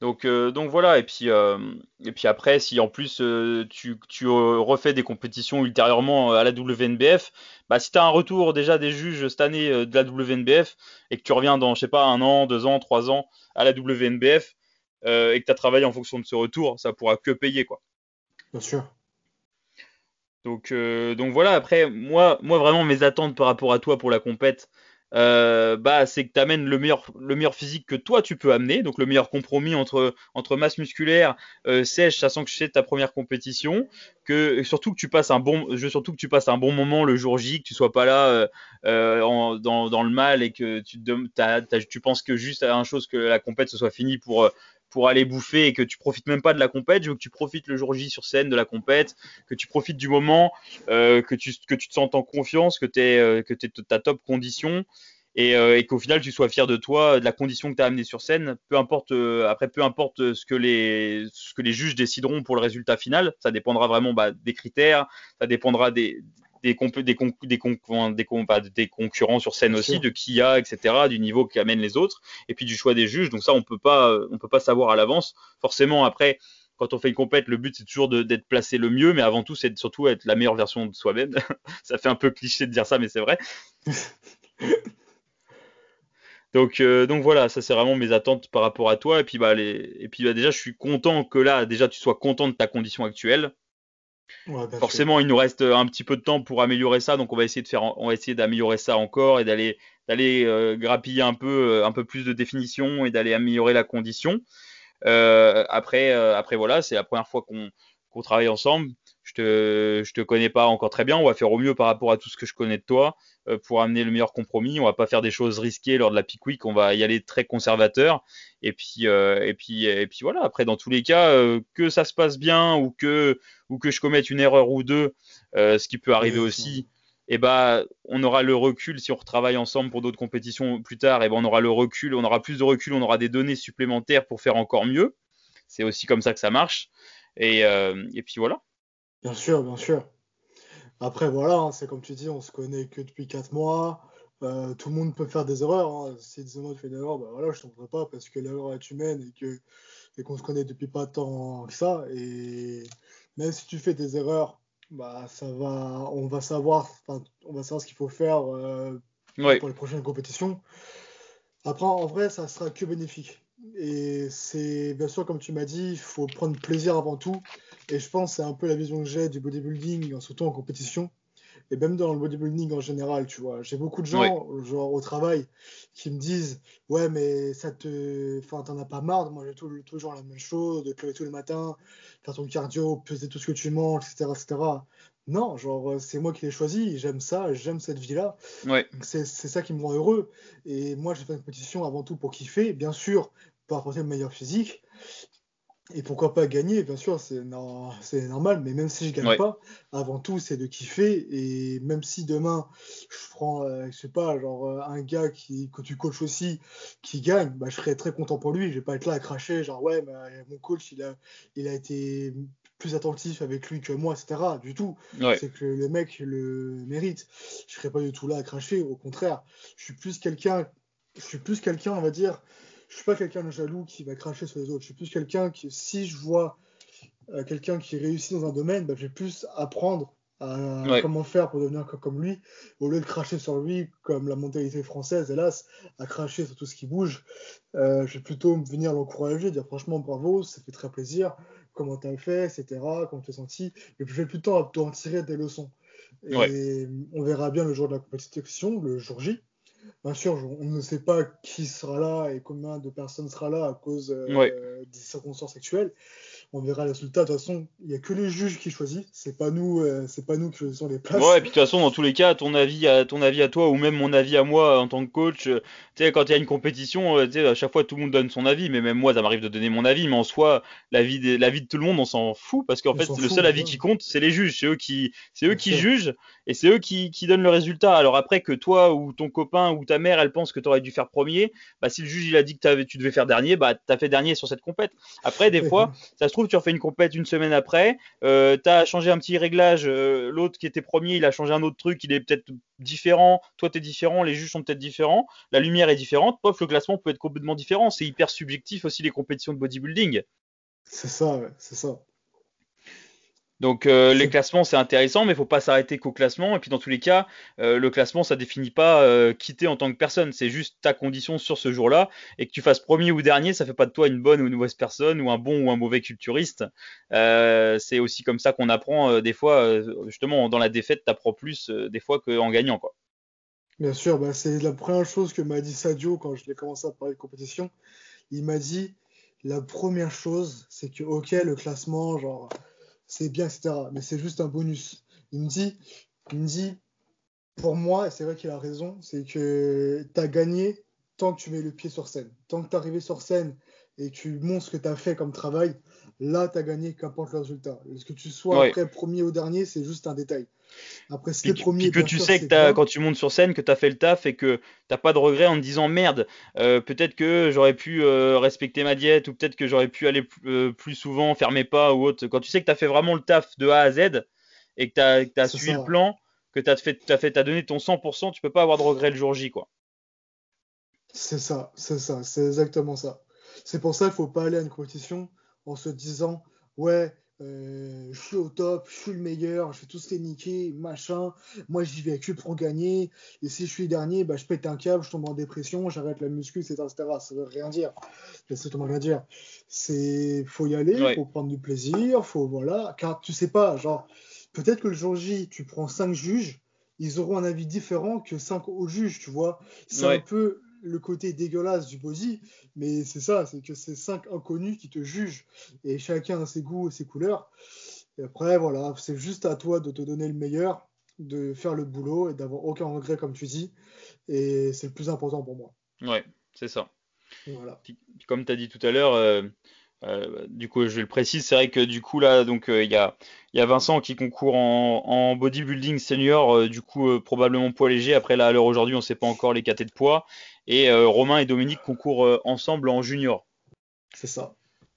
donc, euh, donc voilà, et puis, euh, et puis après, si en plus euh, tu, tu refais des compétitions ultérieurement à la WNBF, bah, si tu as un retour déjà des juges cette année de la WNBF et que tu reviens dans, je sais pas, un an, deux ans, trois ans à la WNBF et que tu as travaillé en fonction de ce retour, ça pourra que payer, quoi. Bien sûr. Donc, donc voilà, après, moi, moi vraiment, mes attentes par rapport à toi pour la compète, euh, bah, c'est que tu amènes le meilleur, le meilleur physique que toi tu peux amener, donc le meilleur compromis entre, entre masse musculaire, euh, sèche, sachant que c'est ta première compétition, que surtout que tu passes un bon, je surtout que tu passes un bon moment le jour J, que tu sois pas là euh, dans, dans, le mal et que tu, tu penses que juste à une chose que la compétition soit finie pour pour aller bouffer et que tu profites même pas de la compète, je veux que tu profites le jour J sur scène de la compète, que tu profites du moment, euh, que, tu, que tu te sens en confiance, que tu es, euh, ta top condition et, euh, et qu'au final tu sois fier de toi, de la condition que tu as amenée sur scène. Peu importe, après, peu importe ce que, les, ce que les juges décideront pour le résultat final, ça dépendra vraiment bah, des critères, ça dépendra des, des, des, des, des, concurrents sur scène aussi, de qui y a, etc., du niveau qui amène les autres, et puis du choix des juges. Donc ça, on peut pas, on peut pas savoir à l'avance. Forcément, après, quand on fait une compète, le but c'est toujours d'être placé le mieux, mais avant tout, c'est surtout être la meilleure version de soi-même. (laughs) ça fait un peu cliché de dire ça, mais c'est vrai. (laughs) donc, euh, donc voilà, ça c'est vraiment mes attentes par rapport à toi. Et puis, bah, les... et puis bah, déjà, je suis content que là, déjà, tu sois content de ta condition actuelle. Forcément, il nous reste un petit peu de temps pour améliorer ça, donc on va essayer de faire, on va essayer d'améliorer ça encore et d'aller d'aller euh, grappiller un peu euh, un peu plus de définition et d'aller améliorer la condition. Euh, après après voilà, c'est la première fois qu'on qu'on travaille ensemble. Je te je te connais pas encore très bien, on va faire au mieux par rapport à tout ce que je connais de toi pour amener le meilleur compromis. On va pas faire des choses risquées lors de la pick week, on va y aller très conservateur. Et puis et puis et puis voilà. Après dans tous les cas, que ça se passe bien ou que ou que je commette une erreur ou deux, euh, ce qui peut arriver aussi, et eh ben on aura le recul si on retravaille ensemble pour d'autres compétitions plus tard, et ben on aura le recul, on aura plus de recul, on aura des données supplémentaires pour faire encore mieux. C'est aussi comme ça que ça marche. Et, euh, et puis voilà. Bien sûr, bien sûr. Après, voilà, hein, c'est comme tu dis, on se connaît que depuis 4 mois. Euh, tout le monde peut faire des erreurs. Hein. Si tu fais une erreur, ben voilà, je t'en veux pas parce que l'erreur est humaine et que et qu'on se connaît depuis pas tant que ça. Et même si tu fais des erreurs, bah, ça va, on va savoir, on va savoir ce qu'il faut faire euh, pour les prochaines compétitions. Après, en vrai, ça sera que bénéfique. Et c'est bien sûr, comme tu m'as dit, il faut prendre plaisir avant tout. Et je pense que c'est un peu la vision que j'ai du bodybuilding, surtout en compétition et même dans le bodybuilding en général, tu vois. J'ai beaucoup de gens, genre au travail, qui me disent Ouais, mais ça te. Enfin, t'en as pas marre de manger toujours la même chose, de lever tous les matins, faire ton cardio, peser tout ce que tu manges, etc. etc. Non, genre, c'est moi qui l'ai choisi, j'aime ça, j'aime cette vie-là. Ouais. C'est ça qui me rend heureux. Et moi, j'ai fait une compétition avant tout pour kiffer, bien sûr, pour apporter le meilleur physique. Et pourquoi pas gagner, bien sûr, c'est normal, mais même si je gagne pas, avant tout, c'est de kiffer. Et même si demain, je prends, euh, je sais pas, genre euh, un gars qui, que tu coaches aussi, qui gagne, bah, je serais très content pour lui. Je vais pas être là à cracher, genre, ouais, bah, mon coach, il a, il a été plus attentif avec lui que moi, etc. Du tout. C'est que le mec le mérite. Je serais pas du tout là à cracher, au contraire. Je suis plus quelqu'un, je suis plus quelqu'un, on va dire, je suis pas quelqu'un de jaloux qui va cracher sur les autres. Je suis plus quelqu'un qui, si je vois euh, quelqu'un qui réussit dans un domaine, bah, je vais plus apprendre à comment faire pour devenir comme lui, au lieu de cracher sur lui comme la mentalité française, hélas, à cracher sur tout ce qui bouge. Euh, je vais plutôt venir l'encourager, dire franchement bravo, ça fait très plaisir, comment tu as fait, etc., comment tu t'es senti. Et puis je vais plutôt en tirer des leçons. Et on verra bien le jour de la compétition, le jour J. Bien sûr, on ne sait pas qui sera là et combien de personnes sera là à cause euh, des circonstances actuelles on verra le résultat. De toute façon, il n'y a que les juges qui choisissent. C'est pas nous, euh, c'est pas nous qui choisissons les places. Ouais, et puis de toute façon, dans tous les cas, ton avis, à ton avis à toi ou même mon avis à moi en tant que coach, euh, tu sais, quand il y a une compétition, euh, tu sais, à chaque fois tout le monde donne son avis, mais même moi, ça m'arrive de donner mon avis, mais en soi, l'avis de, l'avis de tout le monde, on s'en fout parce qu'en fait, le seul avis qui compte, c'est les juges. C'est eux qui, c'est eux qui jugent et c'est eux qui, qui donnent le résultat. Alors après que toi ou ton copain ou ta mère, elle pense que tu aurais dû faire premier, bah si le juge il a dit que tu devais faire dernier, bah t'as fait dernier sur cette compète. Après, des fois, ça se trouve, tu refais une compète une semaine après, euh, tu as changé un petit réglage, euh, l'autre qui était premier, il a changé un autre truc, il est peut-être différent, toi tu es différent, les juges sont peut-être différents, la lumière est différente, pof, le classement peut être complètement différent, c'est hyper subjectif aussi les compétitions de bodybuilding. C'est ça, c'est ça. Donc euh, les classements c'est intéressant, mais il faut pas s'arrêter qu'au classement. Et puis dans tous les cas, euh, le classement ça définit pas euh, quitter en tant que personne. C'est juste ta condition sur ce jour-là. Et que tu fasses premier ou dernier, ça fait pas de toi une bonne ou une mauvaise personne ou un bon ou un mauvais culturiste. c'est aussi comme ça qu'on apprend des fois. justement dans la défaite, t'apprends plus des fois qu'en gagnant quoi. Bien sûr, bah, c'est la première chose que m'a dit Sadio quand je l'ai commencé à parler de compétition. Il m'a dit la première chose, c'est que, ok, le classement, genre, c'est bien, etc. Mais c'est juste un bonus. Il me dit, il me dit, pour moi, et c'est vrai qu'il a raison, c'est que tu as gagné tant que tu mets le pied sur scène. Tant que tu es arrivé sur scène et que tu montres ce que tu as fait comme travail, là, tu as gagné, qu'importe le résultat. Est-ce que tu sois après premier ou dernier, c'est juste un détail. Après, si premier. que tu sais que quand tu montes sur scène, que tu as fait le taf et que tu pas de regret en te disant merde, euh, peut-être que j'aurais pu euh, respecter ma diète ou peut-être que j'aurais pu aller euh, plus souvent, faire mes pas ou autre. Quand tu sais que tu as fait vraiment le taf de A à Z et que tu as, suivi le plan, que tu as, fait, as, fait, as donné ton 100%, tu peux pas avoir de regret le jour J. quoi. C'est ça, c'est ça, c'est exactement ça. C'est pour ça qu'il faut pas aller à une compétition en se disant ouais, euh, je suis au top, je suis le meilleur, je vais tous les niquer, machin. Moi, j'y vais que pour gagner. Et si je suis dernier, bah, je pète un câble, je tombe en dépression, j'arrête la muscu, etc., etc. Ça veut rien dire. Ça veut rien dire. C'est, faut y aller, il faut prendre du plaisir, faut, voilà. Car tu sais pas, genre, peut-être que le jour J, tu prends 5 juges, ils auront un avis différent que 5 autres juges, tu vois. C'est un peu le côté dégueulasse du body, mais c'est ça, c'est que c'est cinq inconnus qui te jugent et chacun a ses goûts et ses couleurs. Et après, voilà, c'est juste à toi de te donner le meilleur, de faire le boulot et d'avoir aucun regret, comme tu dis. Et c'est le plus important pour moi. Ouais, c'est ça. Voilà. comme tu as dit tout à l'heure, euh, euh, du coup, je le précise, c'est vrai que du coup là, donc euh, il y, a, y, a, Vincent qui concourt en, bodybuilding senior, euh, du coup probablement poids léger. Après là, à l'heure aujourd'hui, on ne sait pas encore les catés de poids. Et Romain et Dominique concourent ensemble en junior. C'est ça.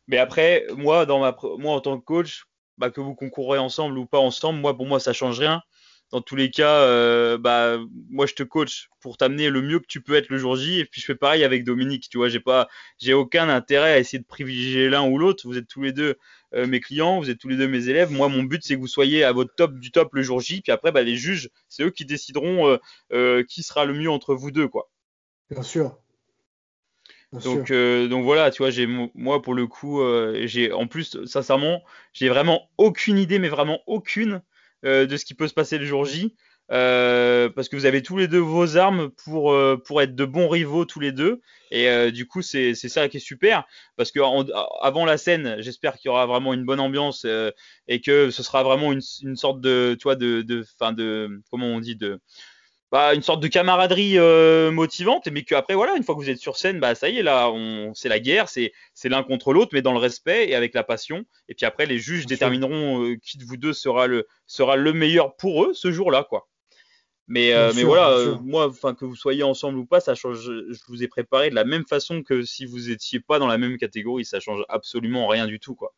Mais après, moi, dans ma, moi en tant que coach, bah, que vous concourez ensemble ou pas ensemble, moi pour moi ça change rien dans tous les cas, euh, bah, moi, je te coach pour t'amener le mieux que tu peux être le jour J. Et puis, je fais pareil avec Dominique. Tu vois, j'ai pas, j'ai aucun intérêt à essayer de privilégier l'un ou l'autre. Vous êtes tous les deux euh, mes clients, vous êtes tous les deux mes élèves. Moi, mon but, c'est que vous soyez à votre top du top le jour J. Puis après, bah, les juges, c'est eux qui décideront euh, qui sera le mieux entre vous deux, quoi. Bien sûr. donc, donc voilà, tu vois, j'ai moi pour le coup, j'ai en plus, sincèrement, j'ai vraiment aucune idée, mais vraiment aucune euh, de ce qui peut se passer le jour J. Euh, parce que vous avez tous les deux vos armes pour, euh, pour être de bons rivaux tous les deux. Et du coup, c'est ça qui est super. Parce que avant la scène, j'espère qu'il y aura vraiment une bonne ambiance et que ce sera vraiment une, sorte de, toi, de, de, fin de, comment on dit, de, bah, une sorte de camaraderie euh, motivante, mais qu'après, voilà, une fois que vous êtes sur scène, bah, ça y est, là, on, c'est la guerre, c'est, c'est l'un contre l'autre, mais dans le respect et avec la passion. Et puis après, les juges détermineront euh, qui de vous deux sera le, sera le meilleur pour eux ce jour-là, quoi. Mais, euh, mais voilà, moi, enfin, que vous soyez ensemble ou pas, ça change. Je vous ai préparé de la même façon que si vous étiez pas dans la même catégorie, ça change absolument rien du tout, quoi.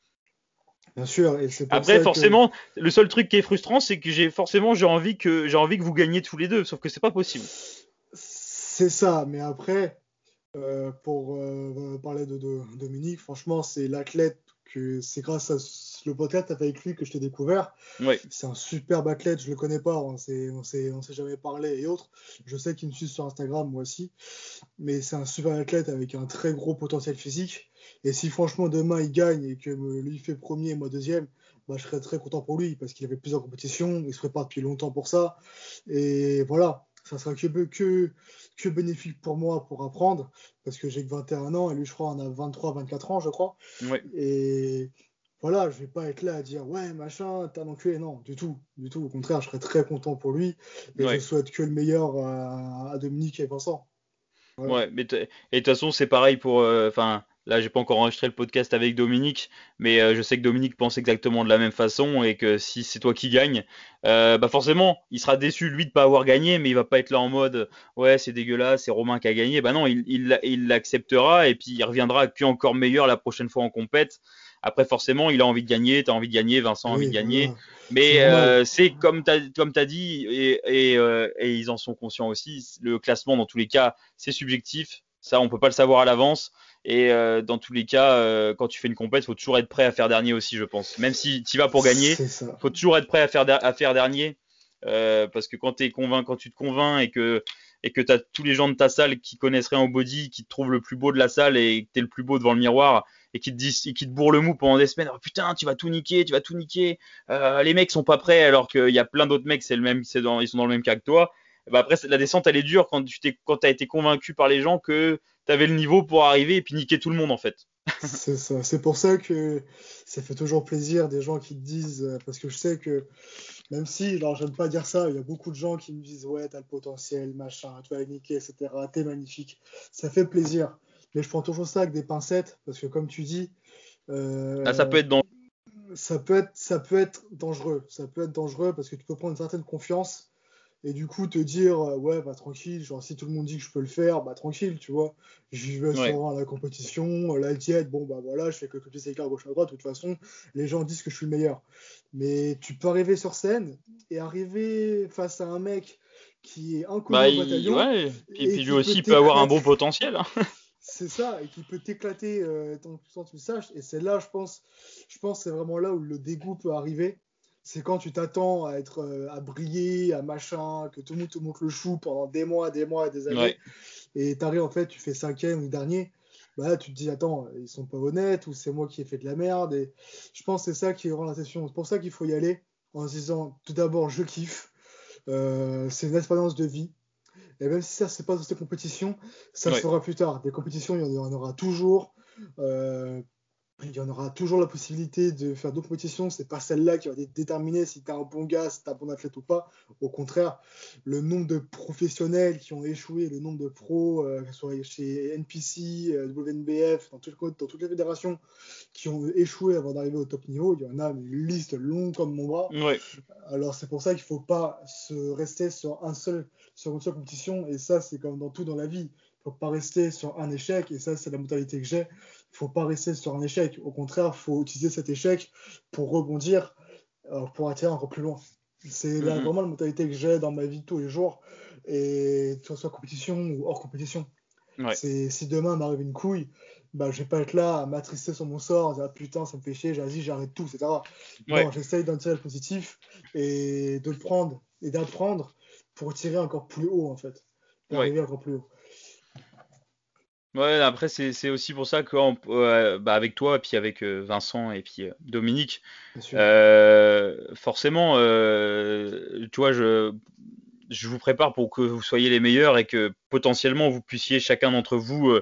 Bien sûr. Et Après, forcément, le seul truc qui est frustrant, c'est que j'ai forcément j'ai envie que j'ai envie que vous gagniez tous les deux, sauf que c'est pas possible. C'est ça, mais après, euh, pour euh, parler de, Dominique, franchement, c'est l'athlète que c'est grâce à le podcast avec lui que je t'ai découvert. C'est un superbe athlète, je le connais pas, on s'est, on s'est jamais parlé et autres. Je sais qu'il me suit sur Instagram, moi aussi, mais c'est un super athlète avec un très gros potentiel physique. Et si franchement demain il gagne et que lui fait premier et moi deuxième, bah, je serais très content pour lui parce qu'il avait plusieurs compétitions, il se prépare depuis longtemps pour ça. Et voilà, ça sera que, que, que bénéfique pour moi pour apprendre parce que j'ai que 21 ans et lui, je crois, en a 23, 24 ans, je crois. Et voilà, je vais pas être là à dire ouais, machin, t'as enculé. Non, du tout, du tout. Au contraire, je serais très content pour lui et je souhaite que le meilleur à, Dominique et Vincent. Ouais, mais et de toute façon, c'est pareil pour. Euh, Là, j'ai pas encore enregistré le podcast avec Dominique, mais euh, je sais que Dominique pense exactement de la même façon et que si c'est toi qui gagne, euh, bah forcément, il sera déçu lui de pas avoir gagné, mais il va pas être là en mode ouais c'est dégueulasse, c'est Romain qui a gagné. Bah non, il l'acceptera et puis il reviendra puis encore meilleur la prochaine fois en compète. Après, forcément, il a envie de gagner, tu as envie de gagner, Vincent a envie de gagner. Mais euh, c'est comme tu as, dit, et, et, ils en sont conscients aussi, le classement, dans tous les cas, c'est subjectif. Ça, on peut pas le savoir à l'avance. Et euh, dans tous les cas, euh, quand tu fais une compète, faut toujours être prêt à faire dernier aussi, je pense. Même si tu vas pour gagner, faut toujours être prêt à faire, à faire dernier. Euh, parce que quand, es convainc, quand tu te convaincs et que et que tu as tous les gens de ta salle qui connaissent rien au body, qui te trouvent le plus beau de la salle et que tu es le plus beau devant le miroir et qui te disent, qui te bourrent le mou pendant des semaines, oh, putain, tu vas tout niquer, tu vas tout niquer, les mecs sont pas prêts alors qu'il y a plein d'autres mecs, c'est le même, c'est dans, ils sont dans le même cas que toi. Bah après la descente elle est dure quand tu t'es quand t'as été convaincu par les gens que tu avais le niveau pour arriver et puis niquer tout le monde en fait. (laughs) (laughs) c'est ça. C'est pour ça que ça fait toujours plaisir des gens qui te disent euh, parce que je sais que même si, alors j'aime pas dire ça, il y a beaucoup de gens qui me disent ouais t'as le potentiel, machin, tu vas niquer, etc. T'es magnifique. Ça fait plaisir. Mais je prends toujours ça avec des pincettes parce que comme tu dis. Euh, ah, ça peut être dans ça peut être, ça peut être dangereux. Ça peut être dangereux parce que tu peux prendre une certaine confiance et du coup te dire euh, ouais bah tranquille, genre si tout le monde dit que je peux le faire, bah tranquille, tu vois. J'y vais sur la compétition, la diète, bon bah voilà, je fais quelques petits écarts gauche à droite, de toute façon, les gens disent que je suis le meilleur. Mais tu peux arriver sur scène et arriver face à un mec qui est inconnu bah, au bataillon. Ouais. Et, puis lui aussi peut avoir un bon potentiel. Hein. (laughs) c'est ça, et qui peut t'éclater euh, sans que tu le saches. Et c'est là, je pense, je pense c'est vraiment là où le dégoût peut arriver. C'est quand tu t'attends à être euh, à briller, à machin, que tout le monde te montre le chou pendant des mois, des mois, des années. Et t'arrives en fait, tu fais cinquième ou dernier. Bah là, tu te dis, attends, ils sont pas honnêtes, ou c'est moi qui ai fait de la merde. Et je pense que c'est ça qui rend la session. C'est pour ça qu'il faut y aller en se disant, tout d'abord, je kiffe. Euh, c'est une expérience de vie. Et même si ça, c'est pas dans ces compétitions, ça sera plus tard. Des compétitions, il y en aura toujours. Euh, il y en aura toujours la possibilité de faire d'autres compétitions. C'est pas celle-là qui va déterminer si tu es un bon gars, si tu un bon athlète ou pas. Au contraire, le nombre de professionnels qui ont échoué, le nombre de pros, euh, que ce soit chez NPC, euh, WNBF, dans, dans, toutes les fédérations, qui ont échoué avant d'arriver au top niveau, il y en a une liste longue comme mon bras. Alors c'est pour ça qu'il faut pas se rester sur un seul, sur une seule compétition. Et ça, c'est comme dans tout dans la vie. Il faut pas rester sur un échec. Et ça, c'est la mentalité que j'ai faut pas rester sur un échec. Au contraire, faut utiliser cet échec pour rebondir, euh, pour attirer encore plus loin. C'est mm-hmm. vraiment la mentalité que j'ai dans ma vie tous les jours, et que ce soit compétition ou hors compétition. C'est si demain m'arrive une couille, bah, je vais pas être là à m'attrister sur mon sort, dire ah, putain, ça me fait chier, j'ai j'arrête tout, etc. Non, j'essaye d'en tirer le positif et de le prendre et d'apprendre pour tirer encore plus haut en fait. Pour arriver encore plus haut. Ouais, après, c'est aussi pour ça que bah, avec toi, et puis avec euh, Vincent et puis euh, Dominique, euh, forcément, tu vois, je, je vous prépare pour que vous soyez les meilleurs et que potentiellement vous puissiez chacun d'entre vous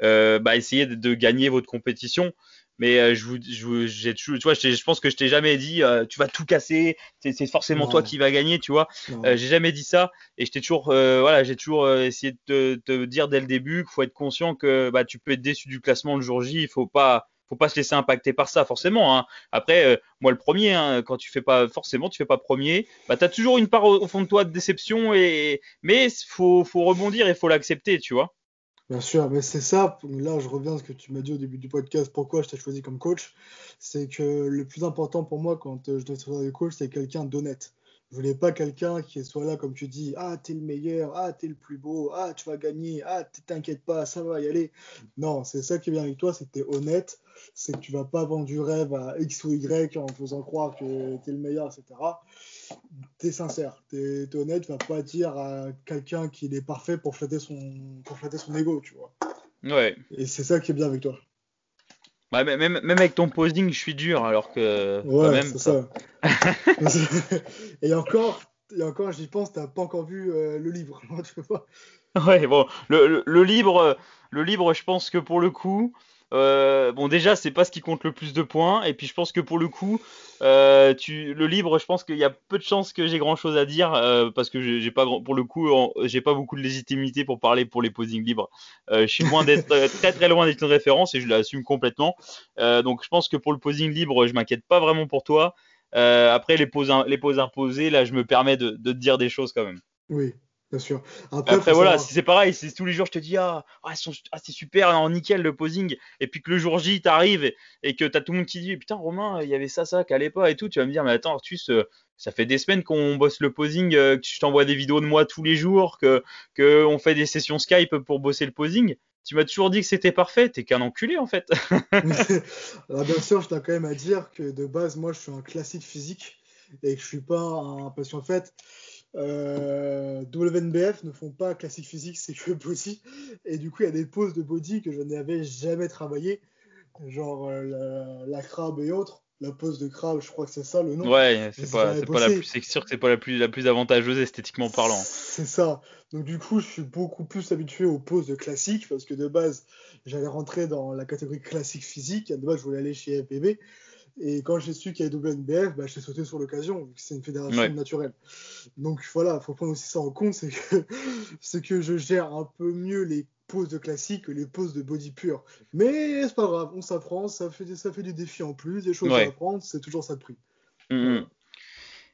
bah, essayer de, gagner votre compétition. Mais euh, je vous, je, j'ai, tu vois, je, pense que je t'ai jamais dit, euh, tu vas tout casser, c'est, c'est forcément toi qui vas gagner, tu vois. Euh, j'ai jamais dit ça, et je t'ai toujours, voilà, j'ai toujours essayé de te, dire dès le début qu'il faut être conscient que bah, tu peux être déçu du classement le jour J, il faut pas, faut pas se laisser impacter par ça, forcément. Hein. Après, moi le premier, hein, quand tu fais pas, forcément, tu fais pas premier, bah t'as toujours une part au, fond de toi de déception, et mais faut, faut rebondir et faut l'accepter, tu vois. Bien sûr, mais c'est ça, là je reviens à ce que tu m'as dit au début du podcast, pourquoi je t'ai choisi comme coach, c'est que le plus important pour moi quand euh, je dois être coach, c'est quelqu'un d'honnête. Je voulais pas quelqu'un qui soit là comme tu dis, ah t'es le meilleur, ah t'es le plus beau, ah tu vas gagner, ah t'inquiète pas, ça va y aller. Non, c'est ça qui est bien avec toi, c'est que tu es honnête, c'est que tu vas pas vendre du rêve à X ou Y en faisant croire que tu es le meilleur, etc t'es sincère, t'es es honnête, tu vas pas dire à quelqu'un qu'il est parfait pour flatter son, pour flatter son ego, tu vois. Ouais. Et c'est ça qui est bien avec toi. Bah, même, même avec ton posing, je suis dur, alors que. Ouais, c'est ça. (laughs) et encore, et encore, j'y pense, t'as pas encore vu euh, le livre, (laughs) tu vois. Ouais, bon, le, le, livre, le livre, je pense que pour le coup, euh, bon, déjà, c'est pas ce qui compte le plus de points. Et puis, je pense que pour le coup, euh, le libre, je pense qu'il y a peu de chances que j'ai grand chose à dire euh, parce que j'ai pas pour le coup, j'ai pas beaucoup de légitimité pour parler pour les posings libres. je suis loin d'être très très loin d'être une référence et je l'assume complètement. donc, je pense que pour le posing libre, je m'inquiète pas vraiment pour toi. après, les poses, les poses imposées, là, je me permets de, de te dire des choses quand même. Oui, Bien sûr. Après, voilà, si c'est pareil, c'est tous les jours je te dis ah, ah, ah c'est super, en nickel le posing, et puis que le jour J t'arrive et, et, que t'as tout le monde qui dit putain Romain, il y avait ça ça qui allait pas et tout, tu vas me dire mais attends Artus, ça fait des semaines qu'on bosse le posing, euh, que je t'envoie des vidéos de moi tous les jours, que que on fait des sessions Skype pour bosser le posing. Tu m'as toujours dit que c'était parfait, t'es qu'un enculé en fait. Alors (laughs) (laughs) bien sûr, je tiens quand même à dire que de base moi je suis un classique physique et que je suis pas un qu'en fait euh, WNBF ne font pas classique physique, c'est que body. Et du coup, il y a des poses de body que je n'avais jamais travaillé, genre euh, la, crabe et autres. la pose de crabe, je crois que c'est ça le nom. Ouais, c'est pas, la plus, c'est sûr que c'est pas la plus, la plus avantageuse esthétiquement parlant. C'est ça. Donc du coup, je suis beaucoup plus habitué aux poses de classique parce que de base, j'allais rentrer dans la catégorie classique physique. De base, je voulais aller chez FBB. Et quand j'ai su qu'il y avait WNBF, bah, j'ai sauté sur l'occasion, vu que c'est une fédération Ouais. naturelle. Donc voilà, faut prendre aussi ça en compte, c'est que, (laughs) c'est que je gère un peu mieux les poses de classique que les poses de body pur. Mais c'est pas grave, on s'apprend, ça fait, ça fait du défi en plus, des choses Ouais. à apprendre, c'est toujours ça de prix. Mhm.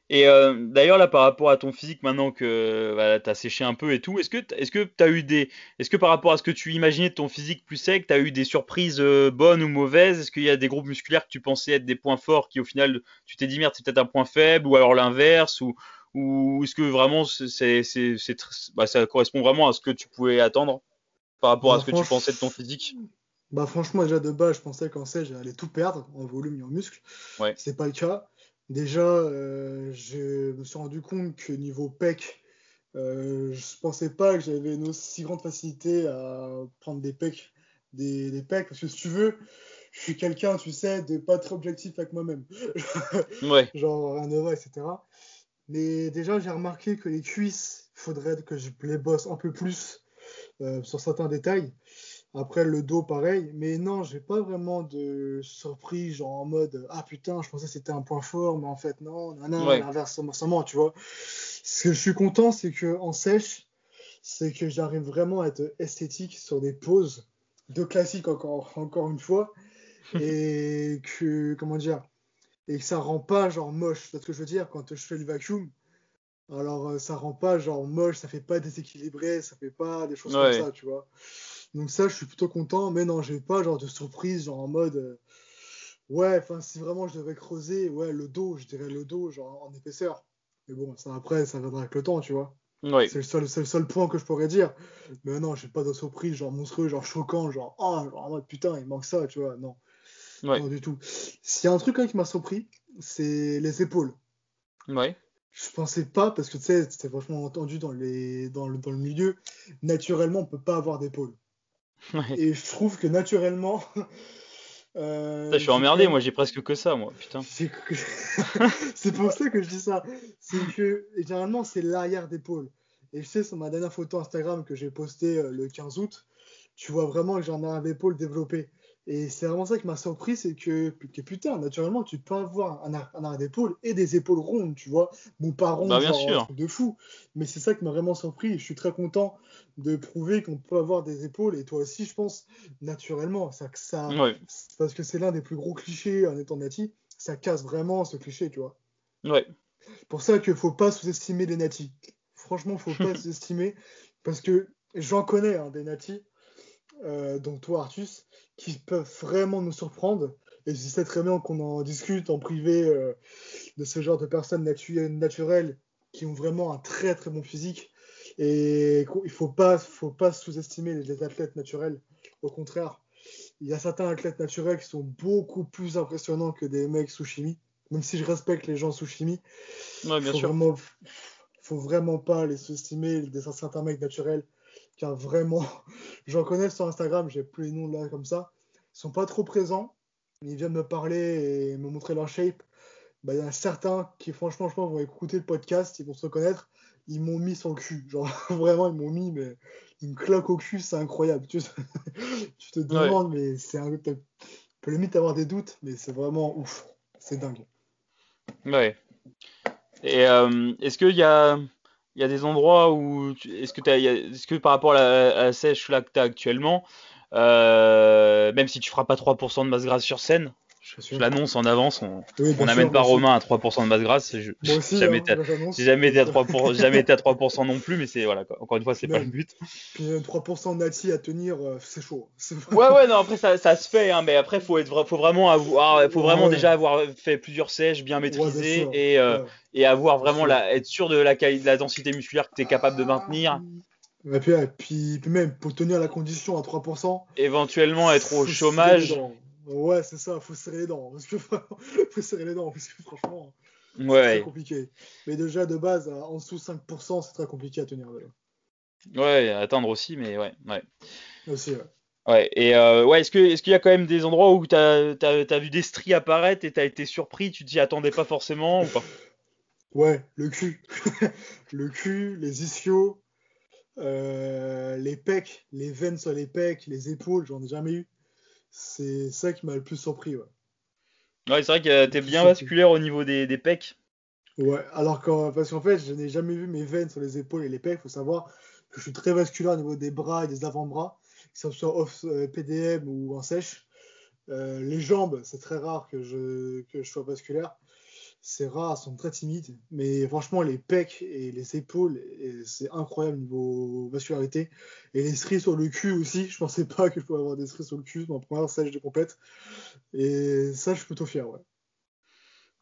Et euh, d'ailleurs là par rapport à ton physique maintenant que voilà, t'as séché un peu et tout, est-ce que est-ce que t'as eu des est-ce que par rapport à ce que tu imaginais de ton physique plus sec, t'as eu des surprises euh, bonnes ou mauvaises? Est-ce qu'il y a des groupes musculaires que tu pensais être des points forts qui au final tu t'es dit merde c'est peut-être un point faible ou alors l'inverse ou ou est-ce que vraiment c'est c'est c'est bah, ça correspond vraiment à ce que tu pouvais attendre par rapport à Bah, ce que tu pensais de ton physique? Bah franchement, déjà de base, je pensais qu'en sèche, j'allais tout perdre en volume et en muscle. Ouais. C'est pas le cas. Déjà, euh, je me suis rendu compte que niveau pec, euh, je pensais pas que j'avais une aussi grande facilité à prendre des pecs, des, des pecs, parce que si tu veux, je suis quelqu'un, tu sais, de pas très objectif avec moi-même. (laughs) Ouais. Genre un Nova, etc. Mais déjà, j'ai remarqué que les cuisses, faudrait que je les bosse un peu plus euh, sur certains détails. Après, le dos, pareil. Mais non, j'ai pas vraiment de surprise, genre en mode Ah putain, je pensais que c'était un point fort, mais en fait, non, non, non, Ouais. inversement, tu vois. Ce que je suis content, c'est que en sèche, c'est que j'arrive vraiment à être esthétique sur des poses de classique, encore, encore une fois. (laughs) Et que, comment dire, et que ça rend pas genre moche. C'est ce que je veux dire? Quand je fais le vacuum. Alors, euh, ça rend pas genre moche, ça fait pas déséquilibré, ça fait pas des choses Ouais. comme ça, tu vois. Donc ça, je suis plutôt content, mais non, j'ai pas genre de surprise, genre en mode, euh, ouais, enfin, si vraiment je devais creuser, ouais, le dos, je dirais le dos, genre en épaisseur. Mais bon, ça après, ça viendra avec le temps, tu vois. C'est le seul, c'est le seul point que je pourrais dire. Mais non, j'ai pas de surprise, genre monstrueux, genre choquant, genre, oh, genre en mode, putain, il manque ça, tu vois. Non, Ouais. non du tout. S'il y a un truc hein, qui m'a surpris, c'est les épaules. Ouais. Je pensais pas, parce que tu sais, c'était vachement entendu dans, les, dans, le, dans le milieu, naturellement, on peut pas avoir d'épaule. Ouais. Et je trouve que naturellement. (laughs) euh, Putain, je suis emmerdé, moi j'ai presque que ça moi, putain. c'est que- (laughs) c'est pour ça que je dis ça. C'est que généralement, c'est l'arrière d'épaule. Et je sais, sur ma dernière photo Instagram que j'ai postée euh, le 15 août, tu vois vraiment que j'ai un arrière d'épaule développé. Et c'est vraiment ça qui m'a surpris, c'est que, que putain, naturellement, tu peux avoir un, un arrière d'épaule et des épaules rondes, tu vois. Bon, pas rondes, Bah, bien genre un sûr. truc de fou. Mais c'est ça qui m'a vraiment surpris. Et je suis très content de prouver qu'on peut avoir des épaules. Et toi aussi, je pense, naturellement. Ça, ça, Ouais. parce que c'est l'un des plus gros clichés en étant nati. Ça casse vraiment ce cliché, tu vois. Ouais. Pour ça qu'il faut pas sous-estimer les natis. Franchement, faut pas (laughs) sous-estimer parce que j'en connais hein, des natis, euh, donc toi Artus, qui peuvent vraiment nous surprendre. Et je sais très bien qu'on en discute en privé euh, de ce genre de personnes natu- naturelles qui ont vraiment un très très bon physique. Et qu'il faut pas, faut pas sous-estimer les, les athlètes naturels. Au contraire, il y a certains athlètes naturels qui sont beaucoup plus impressionnants que des mecs sous chimie. Même si je respecte les gens sous chimie, Ouais, bien faut sûr. vraiment, faut vraiment pas les sous-estimer, certains mecs naturels, car vraiment, (laughs) j'en connais sur Instagram, j'ai plus les noms là comme ça, ils sont pas trop présents, ils viennent me parler et me montrer leur shape. Bah, il y en a certains qui, franchement, je pense, vont écouter le podcast, ils vont se reconnaître, ils m'ont mis le cul. (laughs) Genre, vraiment, ils m'ont mis, mais une claque au cul, c'est incroyable. Tu, (laughs) tu te demandes, mais c'est un. Tu peux limite avoir des doutes, mais c'est vraiment ouf. C'est dingue. Ouais. Et euh, est-ce qu'il y a, il y a des endroits où, est-ce que est-ce que par rapport à la, à la sèche là que tu as actuellement, euh, même si tu feras pas 3% de masse grasse sur scène, je, l'annonce en avance, on Oui, n'amène pas. Romain à 3% de masse grasse. Je, Moi aussi, jamais hein, été jamais été à 3%, j'ai jamais été à 3% non plus, mais c'est voilà, quoi. encore une fois, c'est pas le but. Puis euh, 3% nati à tenir, euh, c'est chaud. C'est- Ouais, ouais, non, après ça, ça se fait, hein, mais après faut être, faut vraiment avoir, faut vraiment Ouais. déjà avoir fait plusieurs sèches bien maîtrisées et, euh, et avoir vraiment la, être sûr de la, quali- de la densité musculaire que tu es capable de maintenir. Et puis, puis, même, pour tenir la condition à 3%, éventuellement être au chômage. Ouais, c'est ça, faut serrer les dents. Parce que (laughs) faut serrer les dents, parce que franchement, c'est compliqué. Mais déjà, de base, à- en dessous 5%, c'est très compliqué à tenir. déjà. ouais, atteindre aussi, mais ouais, ouais. Aussi, ouais. Ouais, et euh, ouais, est-ce que est-ce qu'il y a quand même des endroits où tu as, vu des stries apparaître et tu as été surpris, tu t'y attendais pas forcément ou pas? Ouais, le cul. (laughs) le cul, les ischios, euh, les pecs, les veines sur les pecs, les épaules, j'en ai jamais eu. C'est ça qui m'a le plus surpris, ouais. Ouais, c'est vrai que t'es bien vasculaire au niveau des, des pecs. Ouais, alors qu'en, parce qu'en fait, je n'ai jamais vu mes veines sur les épaules et les pecs. Il faut savoir que je suis très vasculaire au niveau des bras et des avant-bras, que ce soit off euh, PDM ou en sèche. Euh, les jambes, c'est très rare que je, que je sois vasculaire c'est rare, elles sont très timides. Mais franchement, les pecs et les épaules, c'est incroyable niveau vascularité. Et les stries sur le cul aussi. Je pensais pas que je pouvais avoir des stries sur le cul dans la première sèche de complète. Et ça, je suis plutôt fier, ouais.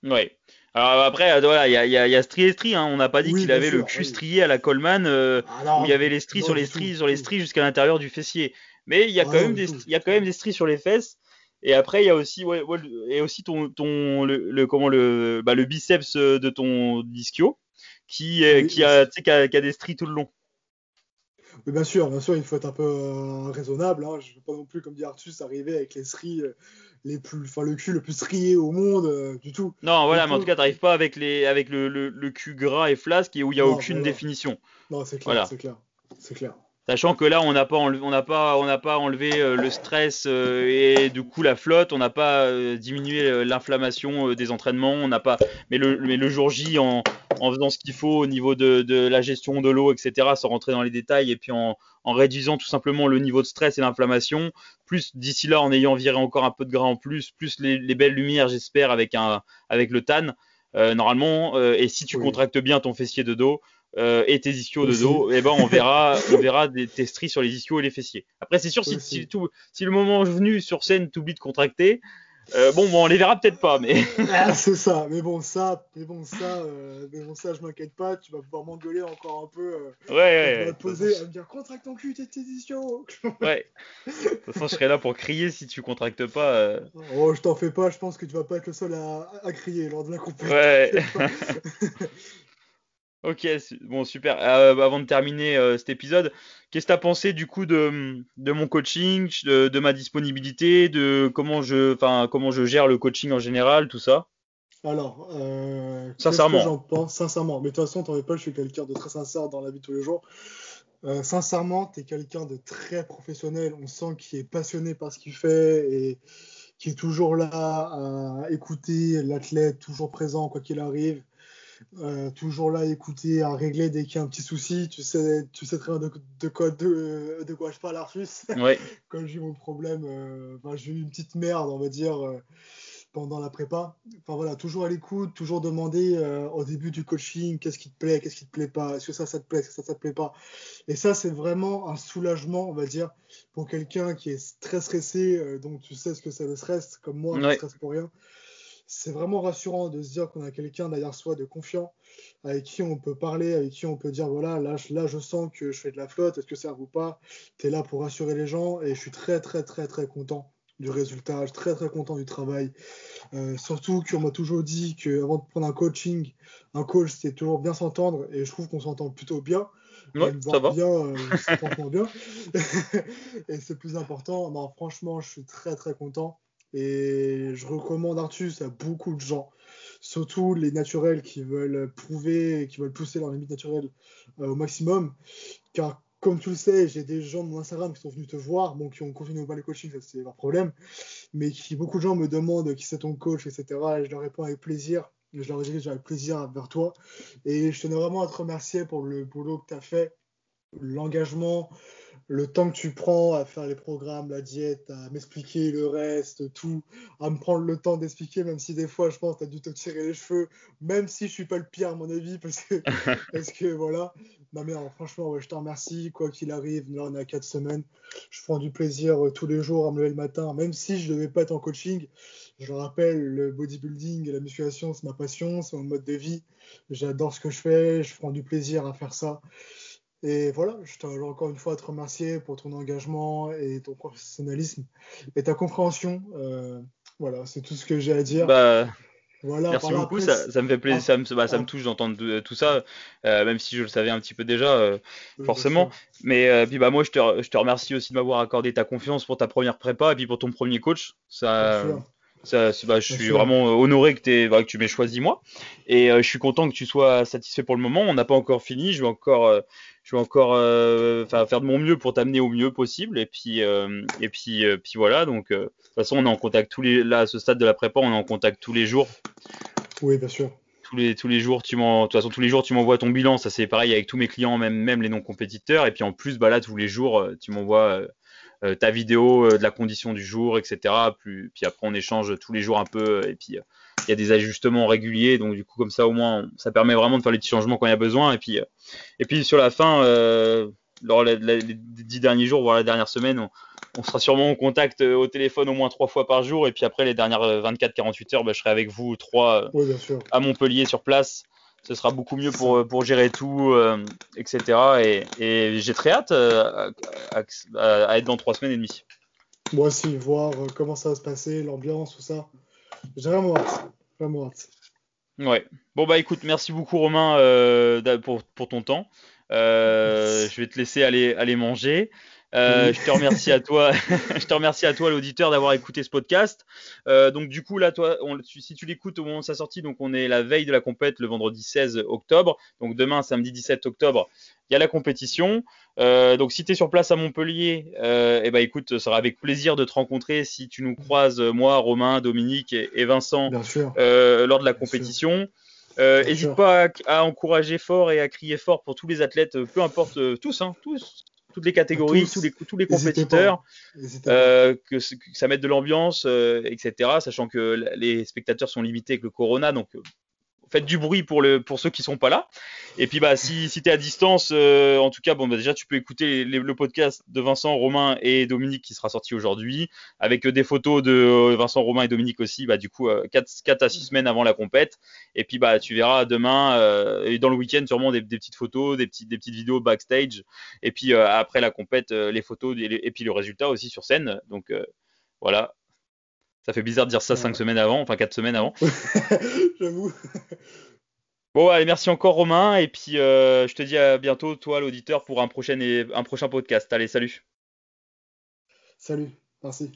Ouais. Alors après, euh, voilà, il y a, y, y a stri et stri. Hein. On n'a pas dit qu'il avait le cul strié à la Coleman, euh, ah où il y avait les stries sur les stries, sur les stries jusqu'à l'intérieur du fessier. Mais il y a ah quand même des, il y a quand même des stries sur les fesses. Et après, il y a aussi, ouais, et aussi ton, ton le, comment le, bah, le biceps de ton ischio qui, qui, a, qui, a, qui a des stries tout le long. Oui, bien sûr, bien sûr, il faut être un peu euh, raisonnable. Hein. Je ne veux pas non plus, comme dit Artus, arriver avec les stries euh, les plus, enfin le cul le plus strié au monde euh, du tout. Non, voilà, mais en tout cas, tu n'arrives pas avec les, avec le, le, le, cul gras et flasque et où il n'y a aucune définition. Non, c'est clair, c'est clair, c'est clair. Sachant que là, on n'a pas, enlevé, on n'a pas, on n'a pas enlevé euh, le stress euh, et du coup la flotte, on n'a pas euh, diminué l'inflammation des entraînements, on n'a pas, mais le, mais le jour J, en, en faisant ce qu'il faut au niveau de, de la gestion de l'eau, etc., sans rentrer dans les détails, et puis en, en réduisant tout simplement le niveau de stress et l'inflammation, plus d'ici là en ayant viré encore un peu de gras en plus, plus les, les belles lumières, j'espère, avec un, avec le tan. normalement, et si tu contractes bien ton fessier de dos, euh, et tes ischios de dos, et eh ben on (laughs) verra, on verra des, tes stries sur les ischios et les fessiers. Après, c'est sûr, si, si, tout, si le moment venu sur scène, t'oublies de contracter, euh, bon, bon, on les verra peut-être pas, mais. (laughs) ah, c'est ça. Mais bon, ça, mais bon, ça, euh, mais bon, ça, je m'inquiète pas. Tu vas pouvoir m'engueuler encore un peu. Euh, ouais, ouais. Tu vas te poser, à me dire contracte ton cul, tes ischios. (laughs) ouais. De toute façon, je serai là pour crier si tu contractes pas. Oh, je t'en fais pas. Je pense que tu vas pas être le seul à, à crier lors de la compétition. Ouais. Ok, bon super. Euh, avant de terminer euh, cet épisode, qu'est-ce que tu as pensé du coup de, de mon coaching, de, ma disponibilité, de comment je, comment je gère le coaching en général, tout ça? Alors, euh, sincèrement, j'en pense? Sincèrement. Mais de toute façon, t'en veux pas, je suis quelqu'un de très sincère dans la vie de tous les jours. Sincèrement, tu es quelqu'un de très professionnel. On sent qu'il est passionné par ce qu'il fait et qui est toujours là à écouter l'athlète, toujours présent quoi qu'il arrive. Euh, toujours là à écouter, à régler dès qu'il y a un petit souci. Tu sais, tu sais très bien de, quoi, de, de, quoi je parle, Arthus. (laughs) Ouais. Quand j'ai eu mon problème, euh, j'ai eu une petite merde, on va dire, euh, pendant la prépa. Enfin voilà, toujours à l'écoute, toujours demander au début du coaching qu'est-ce qui te plaît, qu'est-ce qui te plaît pas, est-ce que ça, ça te plaît, est-ce que ça, ça te plaît pas? Et ça, c'est vraiment un soulagement, on va dire, pour quelqu'un qui est très stressé, donc tu sais ce que c'est le stress, comme moi, je stresse pour rien c'est vraiment rassurant de se dire qu'on a quelqu'un derrière soi de confiant, avec qui on peut parler, avec qui on peut dire voilà, là, là je sens que je fais de la flotte, est-ce que ça vous pas? Tu es là pour rassurer les gens et je suis très, très, très, très content du résultat, je suis très, très content du travail. Euh, surtout qu'on m'a toujours dit qu'avant de prendre un coaching, un coach, c'est toujours bien s'entendre et je trouve qu'on s'entend plutôt bien. Ouais, ça va. bien, euh, (laughs) bien. (laughs) et c'est plus important. Non, franchement, je suis très, très content. Et je recommande Artus à beaucoup de gens, surtout les naturels qui veulent prouver, qui veulent pousser leur limite naturelle euh, au maximum. Car comme tu le sais, j'ai des gens de mon Instagram qui sont venus te voir, bon, qui ont continué au le coaching, c'est leur problème, mais qui beaucoup de gens me demandent qui c'est ton coach, etc. Et je leur réponds avec plaisir. Je leur dis avec plaisir vers toi. Et je tenais vraiment à te remercier pour le boulot que tu as fait, l'engagement, le temps que tu prends à faire les programmes, la diète, à m'expliquer le reste, tout, à me prendre le temps d'expliquer, même si des fois, je pense, tu as dû te tirer les cheveux, même si je suis pas le pire, à mon avis, parce que, (laughs) parce que voilà. Non, mais franchement, je te remercie. Quoi qu'il arrive, là, on est à 4 semaines. Je prends du plaisir euh, tous les jours à me lever le matin, même si je ne devais pas être en coaching. Je le rappelle, le bodybuilding et la musculation, c'est ma passion, c'est mon mode de vie. J'adore ce que je fais, je prends du plaisir à faire ça. Et voilà, je tiens encore une fois à te remercier pour ton engagement et ton professionnalisme et ta compréhension. Euh, voilà, c'est tout ce que j'ai à dire. Bah, Merci beaucoup, ça, me fait plaisir, ça, me, bah, ça me touche d'entendre tout ça, euh, même si je le savais un petit peu déjà, euh, forcément. Mais puis bah moi, je te, je te remercie aussi de m'avoir accordé ta confiance pour ta première prépa et puis pour ton premier coach. Ça, ça, bah, je suis vraiment honoré que, bah, que tu m'aies choisi moi. Et je suis content que tu sois satisfait pour le moment. On n'a pas encore fini. Je vais encore, je vais encore faire de mon mieux pour t'amener au mieux possible. Et puis, et puis, puis voilà. Donc, de toute façon, on est en contact tous les, là, à ce stade de la prépa, on est en contact tous les jours. Oui, bien sûr. Tous les, tous les jours, tu m'en, de toute façon, tous les jours, tu m'envoies ton bilan. Ça, c'est pareil avec tous mes clients, même, même les non-compétiteurs. Et puis, en plus, bah, là, tous les jours, euh, tu m'envoies euh, euh, ta vidéo de la condition du jour, etc. Puis, puis après, on échange tous les jours un peu. Et puis, il y a des ajustements réguliers. Donc, du coup, comme ça, au moins, ça permet vraiment de faire les petits changements quand il y a besoin. Et puis, et puis sur la fin, lors des dix derniers jours, voire la dernière semaine, on, sera sûrement en contact euh, au téléphone au moins trois fois par jour. Et puis après, les dernières 24-48 heures, bah, je serai avec vous trois euh, à Montpellier sur place. Ce sera beaucoup mieux pour, euh, pour gérer tout, etc. Et, j'ai très hâte à, être dans trois semaines et demie. Moi aussi, voir comment ça va se passer, l'ambiance, tout ça. J'ai vraiment hâte. Vraiment hâte. Ouais. Bon, bah écoute, merci beaucoup Romain pour, pour ton temps. Euh, je vais te laisser aller, aller manger. Euh, je te remercie à toi, (laughs) (laughs) je te remercie à toi l'auditeur d'avoir écouté ce podcast. Euh, donc du coup là, toi, si tu l'écoutes au moment de sa sortie, donc on est la veille de la compète le vendredi 16 octobre. Donc demain, samedi 17 octobre, il y a la compétition. donc si tu es sur place à Montpellier, eh ben écoute, ce sera avec plaisir de te rencontrer si tu nous croises moi, Romain, Dominique et, Vincent lors de la compétition. N'hésite pas à, encourager fort et à crier fort pour tous les athlètes, peu importe, tous, hein, tous, toutes les catégories, tous, les, tous les compétiteurs, euh, que, ça mette de l'ambiance, euh, etc. Sachant que les spectateurs sont limités avec le corona, donc euh, faites du bruit pour, ceux qui sont pas là. Et puis bah si, si tu es à distance, euh, en tout cas, bon bah, déjà tu peux écouter le podcast de Vincent, Romain et Dominique qui sera sorti aujourd'hui, avec euh, des photos de euh, Vincent, Romain et Dominique aussi, bah du coup 4, à 6 semaines avant la compète. Et puis bah tu verras demain et dans le week-end sûrement des, petites photos, des petites, des petites vidéos backstage. Et puis après la compète, les photos et, puis le résultat aussi sur scène. Donc voilà, ça fait bizarre de dire ça cinq semaines avant, enfin quatre semaines avant. (laughs) J'avoue. Bon, allez, merci encore Romain, et puis euh, je te dis à bientôt, toi l'auditeur, pour un prochain, un prochain podcast. Allez, salut. Salut, merci.